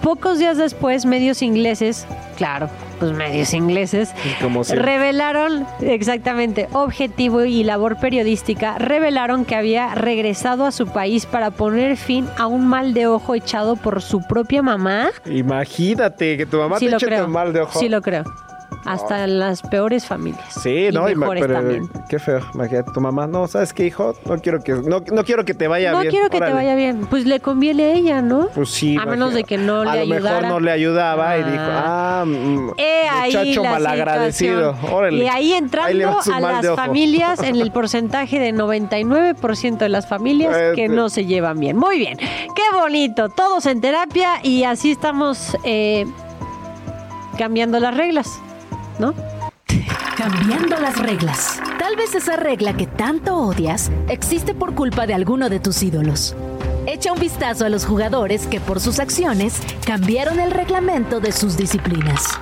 Pocos días después, medios ingleses, claro, pues medios ingleses, Como revelaron, exactamente, objetivo y labor periodística, revelaron que había regresado a su país para poner fin a un mal de ojo echado por su propia mamá. Imagínate que tu mamá sí te eche tan mal de ojo. Sí lo creo. Hasta en las peores familias. Sí, no, y pero también. qué feo. Imagínate tu mamá, no, ¿sabes qué, hijo? No quiero que no, no quiero que te vaya No bien. quiero que órale. te vaya bien. Pues le conviene a ella, ¿no? Pues sí. A menos de que no a le lo mejor ayudara. no le ayudaba y dijo, Ah. ah, mm, ahí muchacho la malagradecido. Órale. Y ahí entrando a las familias en el porcentaje de 99% de las familias Eh, que no se llevan bien. Muy bien, qué bonito, todos en terapia y así estamos eh, cambiando las reglas, ¿no? Cambiando las reglas. Tal vez esa regla que tanto odias existe por culpa de alguno de tus ídolos. Echa un vistazo a los jugadores que por sus acciones cambiaron el reglamento de sus disciplinas.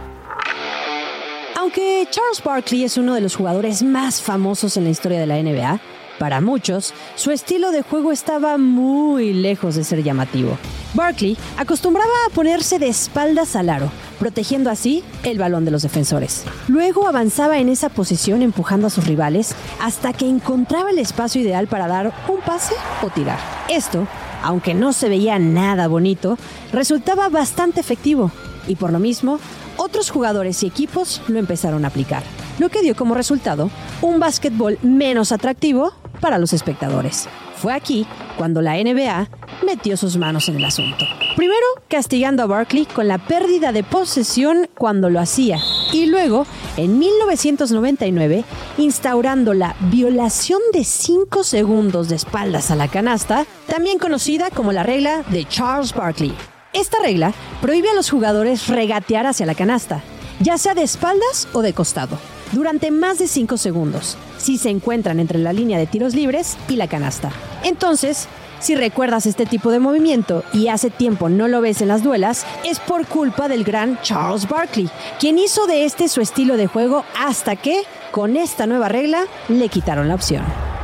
Aunque Charles Barkley es uno de los jugadores más famosos en la historia de la NBA, para muchos, su estilo de juego estaba muy lejos de ser llamativo. Barkley acostumbraba a ponerse de espaldas al aro, protegiendo así el balón de los defensores. Luego avanzaba en esa posición empujando a sus rivales hasta que encontraba el espacio ideal para dar un pase o tirar. Esto, aunque no se veía nada bonito, resultaba bastante efectivo y por lo mismo, otros jugadores y equipos lo empezaron a aplicar, lo que dio como resultado un básquetbol menos atractivo para los espectadores. Fue aquí cuando la NBA metió sus manos en el asunto. Primero, castigando a Barkley con la pérdida de posesión cuando lo hacía, y luego, en 1999, instaurando la violación de 5 segundos de espaldas a la canasta, también conocida como la regla de Charles Barkley. Esta regla prohíbe a los jugadores regatear hacia la canasta, ya sea de espaldas o de costado, durante más de 5 segundos, si se encuentran entre la línea de tiros libres y la canasta. Entonces, si recuerdas este tipo de movimiento y hace tiempo no lo ves en las duelas, es por culpa del gran Charles Barkley, quien hizo de este su estilo de juego hasta que, con esta nueva regla, le quitaron la opción.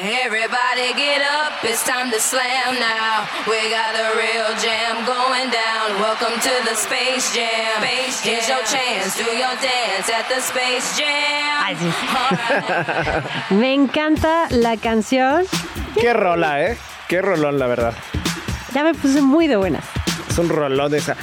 Everybody get up, it's time to slam now. We got the real jam going down. Welcome to the Space Jam. Space Jam. Here's your chance, do your dance at the Space Jam. Ay, sí. Me encanta la canción. Qué rola, ¿eh? Qué rolón, la verdad. Ya me puse muy de buenas. Es un rolón esa.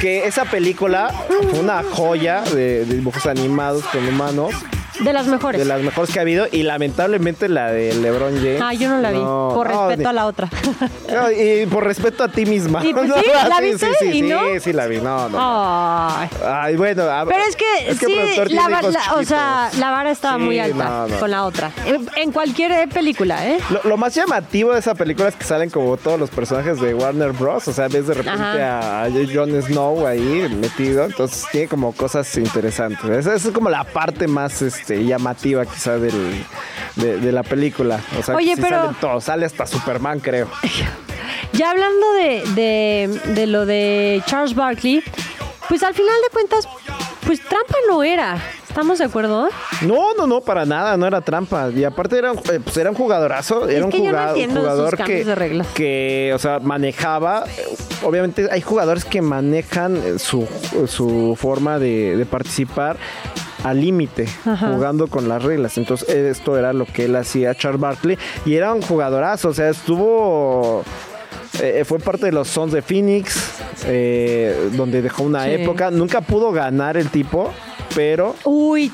Que esa película fue una joya de, de dibujos animados con humanos, De las mejores. de las mejores que ha habido, y lamentablemente la de LeBron James. Ah, yo no la vi. por no, respeto ni- a la otra. no, y por respeto a ti misma. ¿Y pues sí? ¿La sí, viste? Sí, sí, ¿Y sí, no? sí, la vi. No, no. Ay. Ay, bueno. Pero es que, el sí, productor la, la- o sea, la vara estaba Sí, muy alta con la otra. En, en cualquier eh, película, ¿eh? Lo, lo más llamativo de esa película es que salen como todos los personajes de Warner Bros. O sea, ves de repente Ajá. a Jon Snow ahí metido. Entonces tiene como cosas interesantes. Esa, esa es como la parte más este, llamativa quizá del, de, de la película. O sea, Oye, sí pero- salen todos. Sale hasta Superman, creo. Ya hablando de, de, de lo de Charles Barkley, pues al final de cuentas, pues trampa no era. ¿Estamos de acuerdo? No, no, no, para nada, no era trampa. Y aparte era, un- eh, pues era un jugadorazo, era un que no jugado- jugador que, de reglas. que, o sea, manejaba. eh, Obviamente hay jugadores que manejan eh, su, su forma de, de participar al límite, jugando con las reglas. Entonces esto era lo que él hacía, Charles Barkley, y era un jugadorazo, o sea, estuvo... eh, fue parte de los Sons de Phoenix, eh, donde dejó una Sí. época. Nunca pudo ganar el tipo, pero Uy,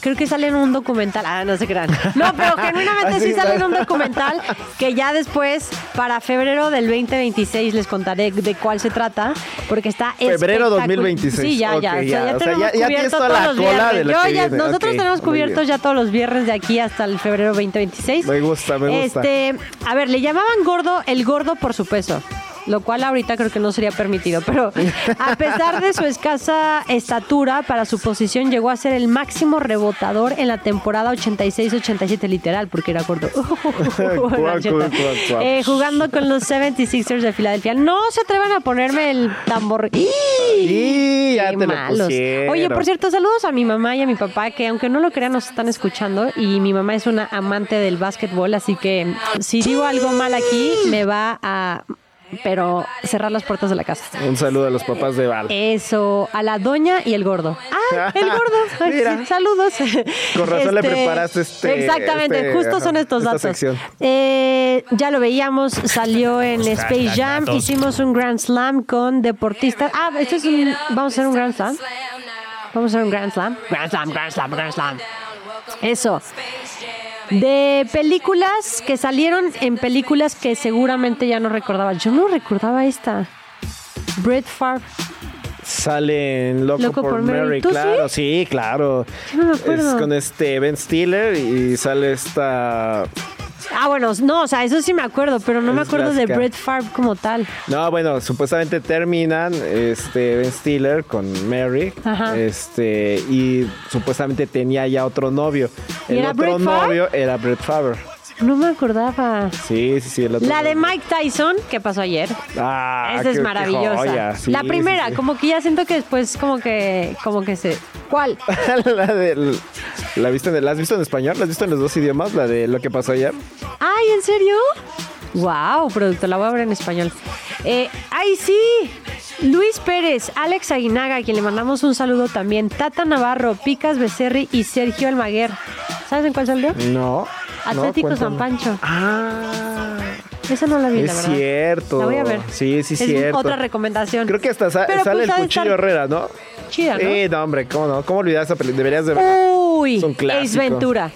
creo que sale en un documental. Ah, no se crean. No, pero genuinamente Así sí sale en un documental que ya después, para febrero del 2026, les contaré de cuál se trata, porque está Febrero espectacular. 2026. Sí, ya, ya. O sea, ya. ya O sea, tenemos ya- ya toda todos la los cola viernes. de Yo ya- nosotros tenemos cubiertos ya todos los viernes de aquí hasta el febrero 2026. Me gusta, me gusta. Este, a ver, le llamaban gordo el gordo por su peso. Lo cual ahorita creo que no sería permitido, pero a pesar de su escasa estatura para su posición, llegó a ser el máximo rebotador en la temporada 86-87, literal, porque era cuac. Eh, jugando con los 76ers de Filadelfia. No se atrevan a ponerme el tambor. Y ya te malos. Oye, por cierto, saludos a mi mamá y a mi papá, que aunque no lo crean, nos están escuchando. Y mi mamá es una amante del básquetbol, así que si digo algo mal aquí, me va a pero cerrar las puertas de la casa. Un saludo a los papás de Val. Eso, a la doña y el gordo. Ah, el gordo. Ay, Mira. sí, saludos. Con razón le preparaste este- Exactamente, este, justo son estos esta datos. sección. Eh, ya lo veíamos, salió en Space Jam, datos. hicimos un Grand Slam con deportistas. Ah, este es un, vamos a hacer un Grand Slam. Vamos a hacer un Grand Slam. Grand Slam, Grand Slam, Grand Slam. Eso. De películas que salieron en películas que seguramente ya no recordaba. Yo no recordaba esta. Brett Favre. Sale en Loco, Loco por, por Mary. Mary, ¿Tú claro, sí, claro. Yo no me acuerdo. Es con este Ben Stiller y sale esta. Ah, bueno, no, o sea, eso sí me acuerdo, pero no me acuerdo de. Brett Favre como tal. No, bueno, supuestamente terminan este Ben Stiller con Mary. Ajá. Este, y supuestamente tenía ya otro novio. ¿Y El era otro Brett novio era Brett Favre. No me acordaba. Sí, sí, sí. El otro La de. Mike Tyson, que pasó ayer. Ah, Esa es maravillosa. Sí, la sí, primera, sí. como que ya siento que después como que como que se ¿Cuál? la de la viste en- ¿La has visto en español? ¿La has visto en los dos idiomas? La de lo que pasó ayer. Ay, ¿en serio? Wow, producto, la voy a ver en español. Eh, ay, sí. Luis Pérez, Alex Aguinaga, a quien le mandamos un saludo también, Tata Navarro, Picas Becerri y Sergio Almaguer. ¿Sabes en cuál salió? No. Atlético no, San. Pancho. Ah, Esa no la vi, la es verdad. cierto. La voy a ver. Sí, sí, es cierto. otra recomendación. Creo que hasta Pero, sale pues, el cuchillo estar Herrera, ¿no? Chida, ¿no? Sí, no, hombre, ¿cómo no? ¿Cómo olvidar esa película? Deberías de verla. Uy, Es. Ventura.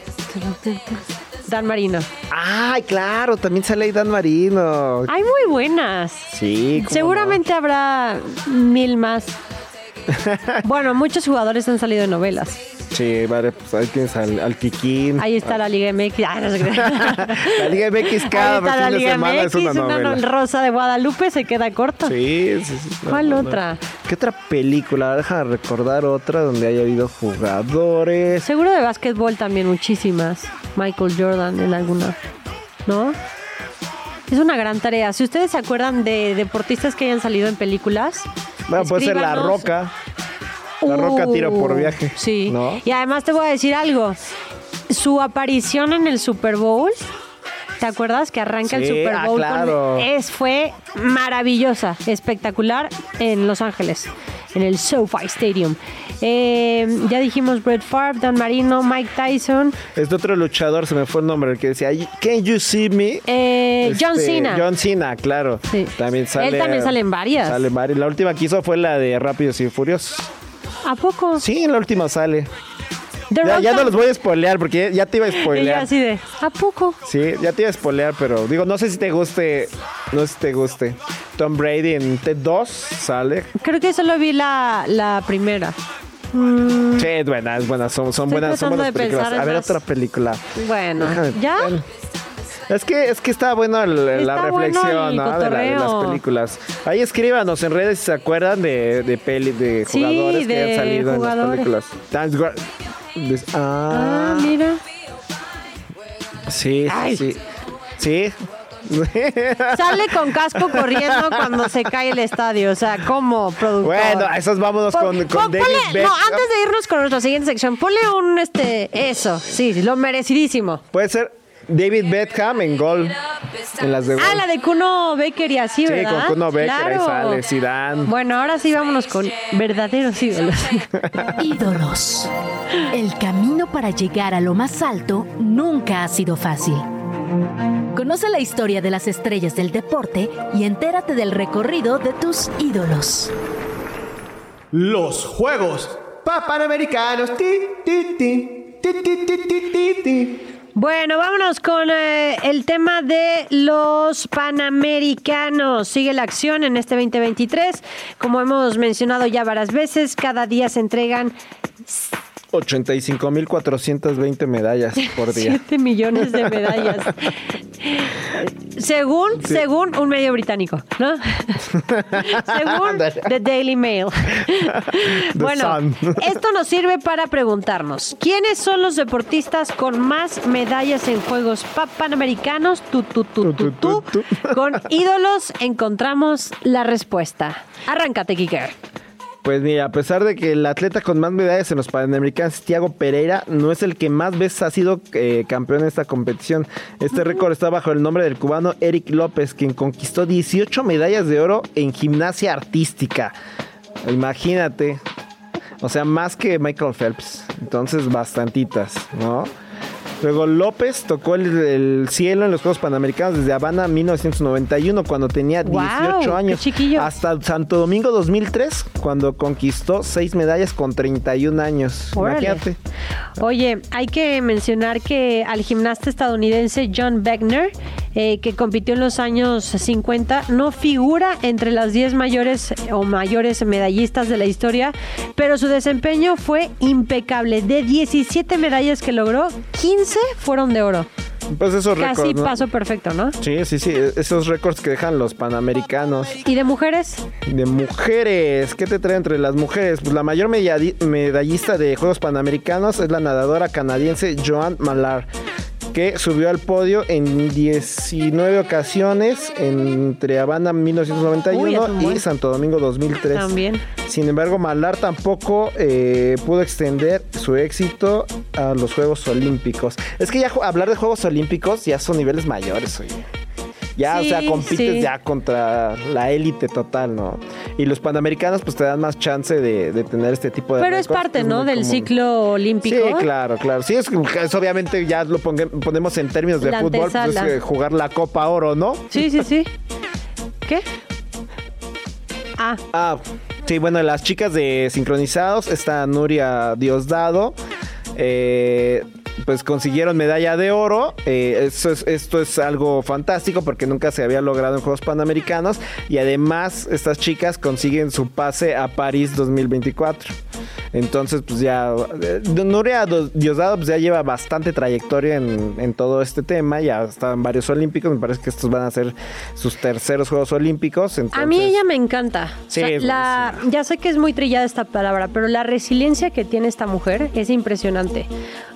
Dan Marino. Ay, claro, también sale ahí Dan Marino. Hay muy buenas. Sí, Seguramente habrá mil más. bueno, muchos jugadores han salido de novelas. Sí, vale, pues ahí tienes al, al Kikín. Ahí está la Liga MX. No crea. La Liga MX cada fin de semana MX, es una novela. no- Rosa de Guadalupe se queda corta. Sí, sí, sí. No, ¿Cuál no, otra? ¿Qué otra película? Deja de recordar otra donde haya habido jugadores. Seguro de básquetbol también muchísimas. Michael Jordan en alguna. ¿No? Es una gran tarea. Si ustedes se acuerdan de deportistas que hayan salido en películas. Bueno, puede ser La. Roca. La Roca tiro por viaje, Sí. ¿no? Y además te voy a decir algo. Su aparición en el Super Bowl. ¿Te acuerdas que arranca el Sí, Super ah, Bowl? claro. es, fue maravillosa, espectacular en Los Ángeles, en el SoFi Stadium. Eh, ya dijimos Brett Favre, Dan Marino, Mike Tyson, Este otro luchador, se me fue el nombre, el que decía, Can you see me? eh, John Este, Cena. John Cena, claro. Sí. También sale. Él también sale en varias. Sale en varias. La última que hizo fue la de Rápidos y Furiosos. ¿A poco? Sí, en la última sale. Ya, no los voy a spoilear porque ya, te iba a Y spoilear. así de, ¿a poco? Sí, ya te iba a spoilear, pero digo, no sé si te guste. No sé si te guste. Tom Brady en T2 sale. Creo que solo vi la, la primera. Mm, Sí, es buena, es buena. Son, son buenas, son buenas películas. A ver, otra película. bueno, Déjame- ¿ya? bueno. Es que, es que está bueno el- la bueno reflexión el ¿no? de, la- de las películas. Ahí escríbanos en redes si se acuerdan de, de peli, de Sí, jugadores que de han salido en las películas. Ah, Ah, mira. sí, Ay. sí. Sí. Sale con casco corriendo cuando se cae el estadio. O sea, como productor. bueno, a esos vámonos con, con pon- David ponle- Beckham. no, antes de irnos con nuestra siguiente sección, ponle un este eso, sí, lo merecidísimo. Puede ser David Beckham en gol. En las de. Ah, la de Kuno Baker y así, ¿verdad? Sí, con Kuno Baker, Zidane. Bueno, ahora sí vámonos con verdaderos ídolos. ídolos. El camino para llegar a lo más alto nunca ha sido fácil. Conoce la historia de las estrellas del deporte y entérate del recorrido de tus ídolos. Los Juegos Panamericanos. Ti, ti, ti, ti, ti, ti, ti, ti. Bueno, vámonos con eh, el tema de los Panamericanos. Sigue la acción en este 2023. Como hemos mencionado ya varias veces, cada día se entregan 85.420 medallas por día. 7 millones de medallas. según, según un medio británico, ¿no? según. The Daily Mail. bueno, Sun. esto nos sirve para preguntarnos, ¿quiénes son los deportistas con más medallas en Juegos pa- Panamericanos? Tu, tu, tu, tu, tu. Tu, tu, tu. Con ídolos encontramos la respuesta. Arráncate, Kiker. Pues mira, a pesar de que el atleta con más medallas en los Panamericanos, Tiago Pereira, no es el que más veces ha sido eh, campeón en esta competición. Este récord está bajo el nombre del cubano Eric López, quien conquistó 18 medallas de oro en gimnasia artística. Imagínate. O sea, más que Michael Phelps. Entonces, bastantitas, ¿no? Luego López tocó el, el cielo en los Juegos Panamericanos desde Habana 1991 cuando tenía 18 Guau, qué años chiquillo. hasta Santo Domingo 2003 cuando conquistó seis medallas con 31 años. Imagínate. Oye, hay que mencionar que al gimnasta estadounidense John Beckner, eh, que compitió en los años 50, no figura entre las 10 mayores o mayores medallistas de la historia, pero su desempeño fue impecable. De 17 medallas que logró, 15 fueron de oro. Pues esos Casi récords, ¿no? paso perfecto, ¿no? Sí, sí, sí, esos récords que dejan los panamericanos. ¿Y de mujeres? De mujeres, ¿qué te trae entre las mujeres? Pues la mayor medalli- medallista de Juegos Panamericanos es la nadadora canadiense Joan Malar, que subió al podio en 19 ocasiones entre Habana Uy, es 1991 un y buen. Santo Domingo 2003. También. Sin embargo, Malar tampoco eh, pudo extender su éxito a los Juegos Olímpicos. Es que ya hablar de Juegos Olímpicos ya son niveles mayores, oye. Ya, o sea, compites sí. ya contra la élite total, ¿no? Y los panamericanos, pues te dan más chance de, de tener este tipo de. Pero es parte, ¿no? Del común. ciclo olímpico. Sí, claro, claro. Sí, es, es obviamente ya lo pongue- ponemos en términos de La fútbol, pues es eh, jugar la Copa Oro, ¿no? Sí, sí, sí. ¿Qué? Ah, Ah, sí, bueno, las chicas de sincronizados, está Nuria Diosdado, eh, pues consiguieron medalla de oro. eh, esto es algo fantástico porque nunca se había logrado en Juegos Panamericanos. Y además, estas chicas consiguen su pase a París 2024. Entonces, pues ya, eh, Nuria Do- Diosdado pues ya lleva bastante trayectoria en, en todo este tema. Ya está en varios olímpicos. Me parece que estos van a ser sus terceros Juegos Olímpicos. a mí entonces- ella me encanta. Sí, O sea, la, ya sé que es muy trillada esta palabra, pero la resiliencia que tiene esta mujer es impresionante.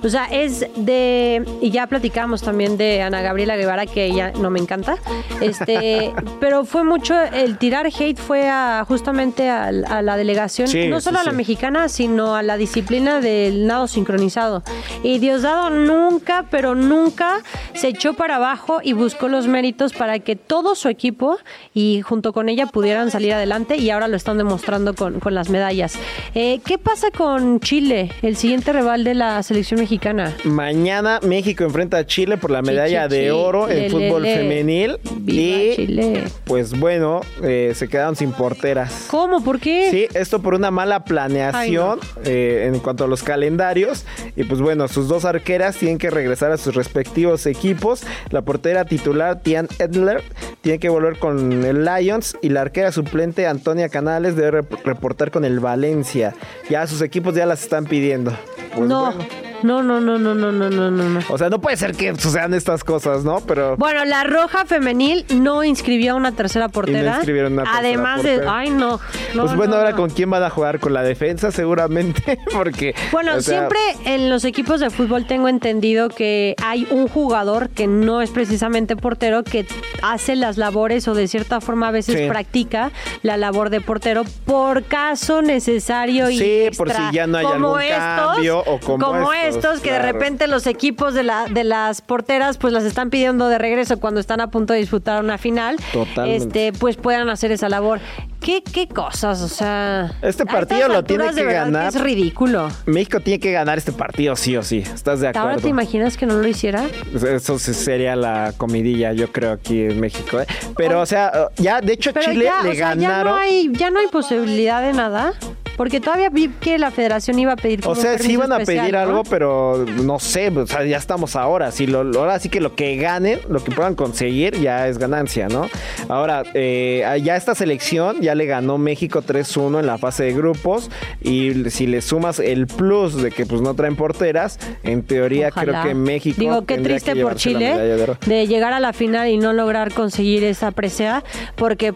O sea, es de. Y ya platicamos también de Ana Gabriela Guevara, que ella no me encanta. Este, pero fue mucho. El tirar hate fue a, justamente a, a la delegación, Sí, no sí, solo a la sí. mexicana, sino a la disciplina del nado sincronizado. Y Diosdado nunca, pero nunca se echó para abajo y buscó los méritos para que todo su equipo y junto con ella pudieran salir adelante y ahora lo están demostrando con, con las medallas. Eh, ¿Qué pasa con Chile, el siguiente rival de la selección mexicana? Mañana México enfrenta a Chile por la medalla chi, de chi. oro en Le, fútbol le. femenil. ¡Viva y Chile! pues bueno, eh, se quedaron sin porteras. ¿Cómo? ¿Por qué? Sí, esto por una mala planeación eh, en cuanto a los calendarios. Y pues bueno, sus dos arqueras tienen que regresar a sus respectivos equipos. La portera titular, Tian Edler, tiene que volver con el Lions. Y la arquera suplente, Antonia Canales, debe rep- reportar con el Valencia. Ya sus equipos ya las están pidiendo. Pues no. bueno. No, no, no, no, no, no, no, no. O sea, no puede ser que sucedan estas cosas, ¿no? Pero. Bueno, la roja femenil no inscribió a una tercera portera. No inscribieron una tercera Además de. Ay, no. pues bueno, ahora con quién van a jugar, con la defensa seguramente, porque. Bueno, siempre en los equipos de fútbol tengo entendido que hay un jugador que no es precisamente portero, que hace las labores o de cierta forma a veces practica la labor de portero por caso necesario y. Sí, por si ya no hay como algún estos, cambio o como, como estos que de repente los equipos de la de las porteras pues las están pidiendo de regreso cuando están a punto de disputar una final, Totalmente. este pues puedan hacer esa labor. ¿Qué, qué cosas? O sea, Este partido lo tiene que ganar. es ridículo. México tiene que ganar este partido sí o sí. ¿Estás de ¿Ahora acuerdo? te imaginas que no lo hiciera? Eso sería la comidilla, yo creo, aquí en México. ¿eh? Pero, o sea, ya, de hecho, Pero Chile ya, le o sea, ya ganaron. no hay, ya no hay posibilidad de nada. Porque todavía vi que la federación iba a pedir como O sea, un sí iban a especial, pedir ¿no? algo, pero no sé, o sea, ya estamos ahora. Si lo, ahora sí que lo que ganen, lo que puedan conseguir, ya es ganancia, ¿no? Ahora, eh, ya esta selección ya le ganó México 3-1 en la fase de grupos. Y si le sumas el plus de que pues no traen porteras, en teoría Ojalá. creo que México. Digo, qué triste que por de Chile de llegar a la final y no lograr conseguir esa presea. Porque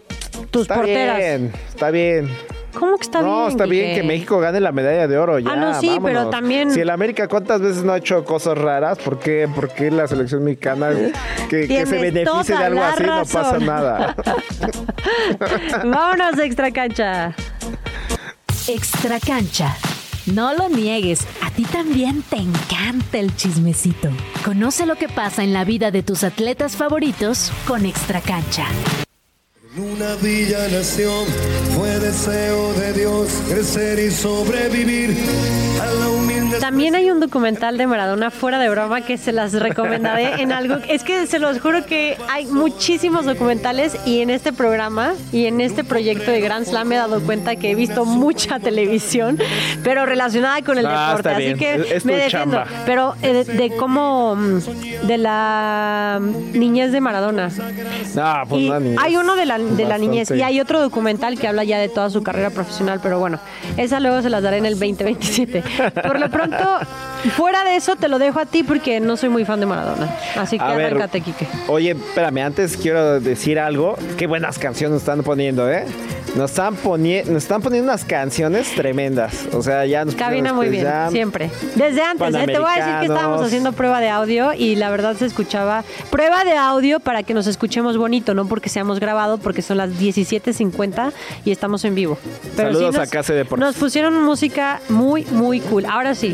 tus Está porteras. bien, está bien. ¿Cómo que está bien? no, está bien que México gane la medalla de oro. Ya, Ah, no, sí, pero también- Si el América, ¿cuántas veces no ha hecho cosas raras? ¿Por qué, por qué la selección mexicana que, se beneficie de algo así no pasa nada? Vámonos, extra cancha. Extra cancha. No lo niegues, a ti también te encanta el chismecito. Conoce lo que pasa en la vida de tus atletas favoritos con Extra cancha. Una villa nación fue deseo de Dios crecer y sobrevivir a la humilde. También hay un documental de Maradona fuera de broma que se las recomendaré en algo. Es que se los juro que hay muchísimos documentales y en este programa y en este proyecto de Grand Slam me he dado cuenta que he visto mucha televisión, pero relacionada con el Ah, deporte. Así que Es- es me defiendo. chamba. Pero eh, de, de cómo mm, de la niñez de Maradona. Ah, pues Y una niñez. hay uno de la, de la niñez y hay otro documental que habla ya de toda su carrera profesional, pero bueno, esa luego se las daré en el 2027. Por lo pronto, fuera de eso te lo dejo a ti porque no soy muy fan de Maradona. Así que A ver, Quique. Oye, espérame, antes quiero decir algo. Qué buenas canciones nos están poniendo, ¿eh? Nos están, poni- nos están poniendo unas canciones tremendas. O sea, ya nos Cabina muy bien, siempre. Desde antes, ¿eh? te voy a decir que estábamos haciendo prueba de audio y la verdad se escuchaba prueba de audio para que nos escuchemos bonito, no porque seamos grabado, porque son las 17.50 y estamos en vivo. Saludos nos, a Case Deportes. Nos pusieron música muy, muy cool. Ahora sí,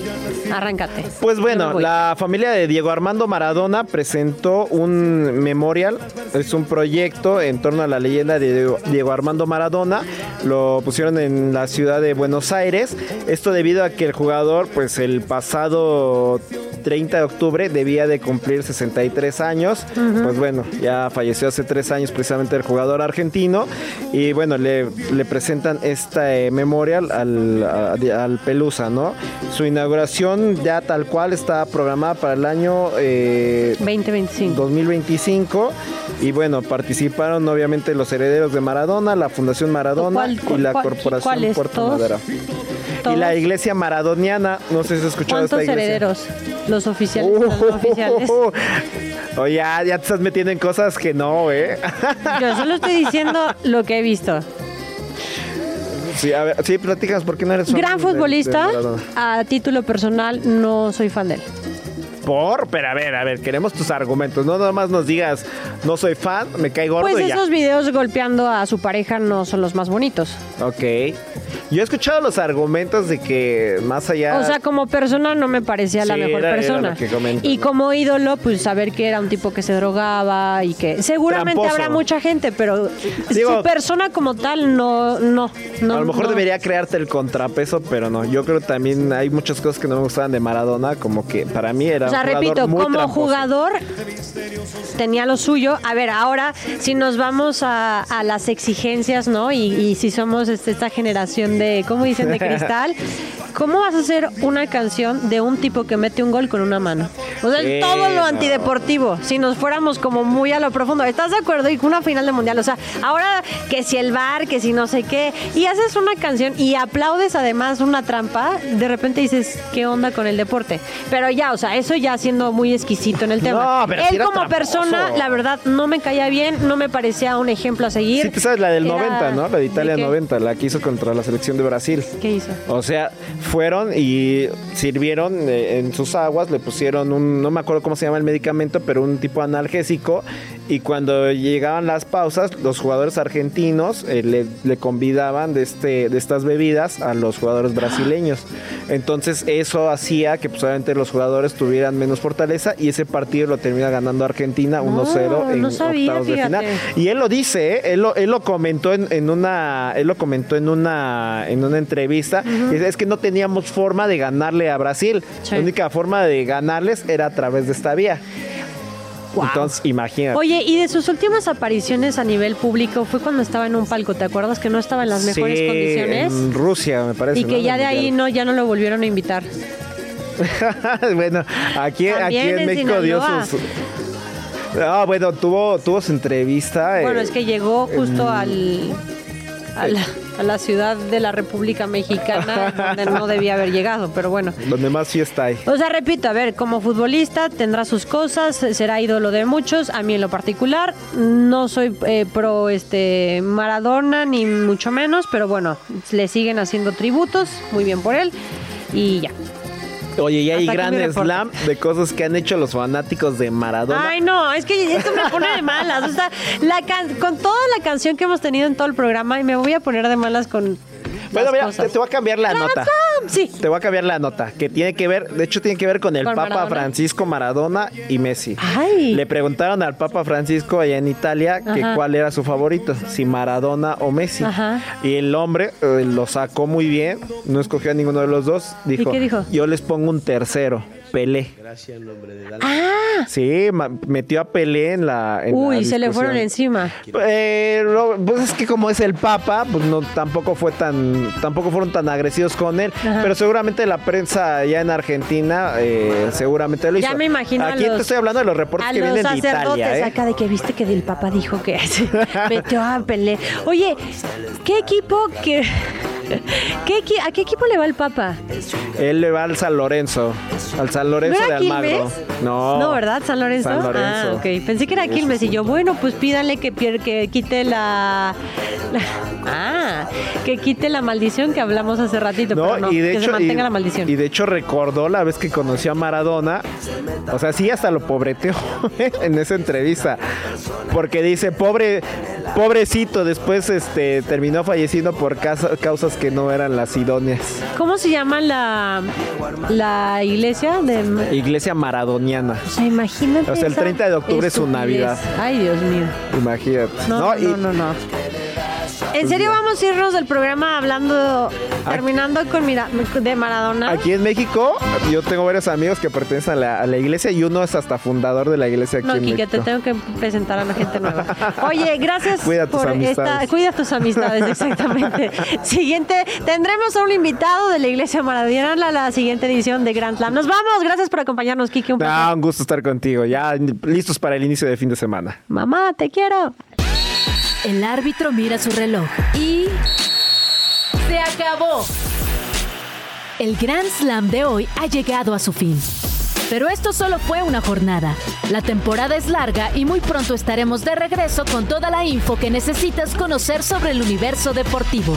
arráncate. Pues bueno, la familia de Diego Armando Maradona presentó un memorial, es un proyecto en torno a la leyenda de Diego, Armando Maradona, lo pusieron en la ciudad de Buenos Aires, esto debido a que el jugador pues el pasado 30 de octubre debía de cumplir 63 años, pues bueno, ya falleció hace tres años precisamente el jugador argentino. Y bueno, le, le presentan esta eh, memorial al, a- al Pelusa, ¿no? Su inauguración ya tal cual está programada para el año eh, 2025. 2025 y bueno, participaron obviamente los herederos de Maradona, la Fundación Maradona ¿Cuál- y la cuál- Corporación? Puerto ¿Todos? Madera. Y la iglesia maradoniana, no sé si has escuchado esta ¿Cuántos iglesia. herederos? Los oficiales, los no oficiales. Ya, ya te estás metiendo en cosas que no, ¿eh? Yo solo estoy diciendo lo que he visto. Sí, a ver, sí, platícanos, ¿por qué no eres fan Gran de- de futbolista, Maradona? a título personal no soy fan de él. Por, pero a ver, a ver, queremos tus argumentos. No nada más nos digas, no soy fan, me cae gordo Pues y ya. esos videos golpeando a su pareja no son los más bonitos. Ok. Yo he escuchado los argumentos de que más allá. O sea, como persona no me parecía la mejor era- persona. comentan, y ¿no? como ídolo, pues saber que era un tipo que se drogaba y que seguramente Tramposo. habrá mucha gente, pero Digo- su persona como tal no, no, no. a lo mejor no. debería crearte el contrapeso, pero no. Yo creo que también hay muchas cosas que no me gustaban de Maradona, como que para mí era O sea, un repito, muy como tramposo. jugador tenía lo suyo. A ver, ahora si nos vamos a, a las exigencias, ¿no? Y, y si somos este, esta generación de, ¿cómo dicen? De cristal. ¿Cómo vas a hacer una canción de un tipo que mete un gol con una mano? O sea, Sí, todo lo no. antideportivo. Si nos fuéramos como muy a lo profundo. ¿Estás de acuerdo? Y con una final de mundial. O sea, ahora que si el bar, que si no sé qué. Y haces una canción y aplaudes además una trampa, de repente dices, ¿qué onda con el deporte? Pero ya, o sea, eso ya siendo muy exquisito en el tema. No, pero Él como tramposo. persona, la verdad, no me caía bien, no me parecía un ejemplo a seguir. Sí, tú sabes la del Era- 90, ¿no? La de Italia qué? 90, la que hizo contra la selección de Brasil. ¿Qué hizo? O sea, fueron y sirvieron eh, en sus aguas, le pusieron un, no me acuerdo cómo se llama el medicamento, pero un tipo analgésico. Y cuando llegaban las pausas, los jugadores argentinos eh, le, le convidaban de, este, de estas bebidas a los jugadores brasileños. Entonces eso hacía que pues, obviamente los jugadores tuvieran menos fortaleza y ese partido lo termina ganando Argentina 1-0 en no sabía, octavos de final. Y él lo dice, ¿eh? él, lo, él lo comentó en, en una, él lo comentó en una, en una entrevista. Es que no teníamos forma de ganarle a Brasil. Sí. La única forma de ganarles era a través de esta vía. Wow. Entonces, imagínate. Oye, y de sus últimas apariciones a nivel público fue cuando estaba en un palco, ¿te acuerdas que no estaba en las mejores Sí, condiciones? En Rusia, me parece. Y que ¿no? ya de ahí no, ya no lo volvieron a invitar. bueno, aquí, aquí en en México dio Sinaloa. sus. Ah, bueno, tuvo, tuvo su entrevista. Bueno, eh, es que llegó justo al, a, la, a la ciudad de la República Mexicana donde no debía haber llegado, pero bueno. Donde más fiesta hay. O sea, repito, a ver, como futbolista tendrá sus cosas, será ídolo de muchos. A mí en lo particular no soy eh, pro este Maradona ni mucho menos, pero bueno, le siguen haciendo tributos, muy bien por él y ya. Oye, y hay gran slam de cosas que han hecho los fanáticos de Maradona. Ay, no, es que esto me pone de malas. O sea, la can- con toda la canción que hemos tenido en todo el programa y me voy a poner de malas con Bueno, mira, te, te voy a cambiar la nota. Sí. Te voy a cambiar la nota, que tiene que ver, de hecho tiene que ver con el ¿Con Papa Maradona? Francisco Maradona y Messi. Ay. Le preguntaron al Papa Francisco allá en Italia que Ajá. cuál era su favorito, si Maradona o Messi. Ajá. Y el hombre eh, lo sacó muy bien, no escogió a ninguno de los dos. Dijo, qué dijo? yo les pongo un tercero, Pelé. Ah, Sí, ma- metió a Pelé en la. en la uy, se le fueron encima. Eh, pues es que como es el Papa, pues no tampoco fue tan, tampoco fueron tan agresivos con él. Ajá. Pero seguramente la prensa allá en Argentina, eh, seguramente lo hizo. Ya me imagino a Aquí los- te estoy hablando de los reportes A que los vienen de Italia, ¿eh? acá de que viste que el Papa dijo que metió a Pelé. Oye, ¿qué equipo que ¿qué ¿A qué equipo le va el Papa? Él le va al San Lorenzo, al San ¿No Lorenzo de era Almagro. Quilmes? No. No, ¿verdad? ¿San Lorenzo? San Lorenzo. Ah, ok. Pensé que era Quilmes y yo, bueno, pues pídanle que, que quite la, la- Ah, que quite la maldición que hablamos hace ratito, pero no, y de que hecho, se mantenga y- la maldición. Y de hecho recordó la vez que conoció a Maradona. O sea, sí, hasta lo pobreteó en esa entrevista. Porque dice, pobre, pobrecito, después este terminó falleciendo por causas que no eran las idóneas. ¿Cómo se llama la, la iglesia? De, Iglesia maradoniana. o sea, imagínate. O sea, el esa 30 de octubre es su. Navidad. Ay, Dios mío. Imagínate. No, no, Y- no, no. ¿En serio vamos a irnos del programa hablando, terminando con mira, de Maradona? Aquí en México, yo tengo varios amigos que pertenecen a la, a la iglesia y uno es hasta fundador de la iglesia aquí No, en te tengo que presentar a la gente nueva. Oye, gracias Cuida por esta. Cuida tus amistades, exactamente. Siguiente, tendremos a un invitado de la Iglesia Maradona la, la siguiente edición de Grand Slam. Nos vamos, gracias por acompañarnos, Kike. Un. Ah, un gusto estar contigo. Ya listos para el inicio de fin de semana. Mamá, te quiero. El árbitro mira su reloj y... ¡Se acabó! El Grand Slam de hoy ha llegado a su fin. Pero esto solo fue una jornada. La temporada es larga y muy pronto estaremos de regreso con toda la info que necesitas conocer sobre el universo deportivo.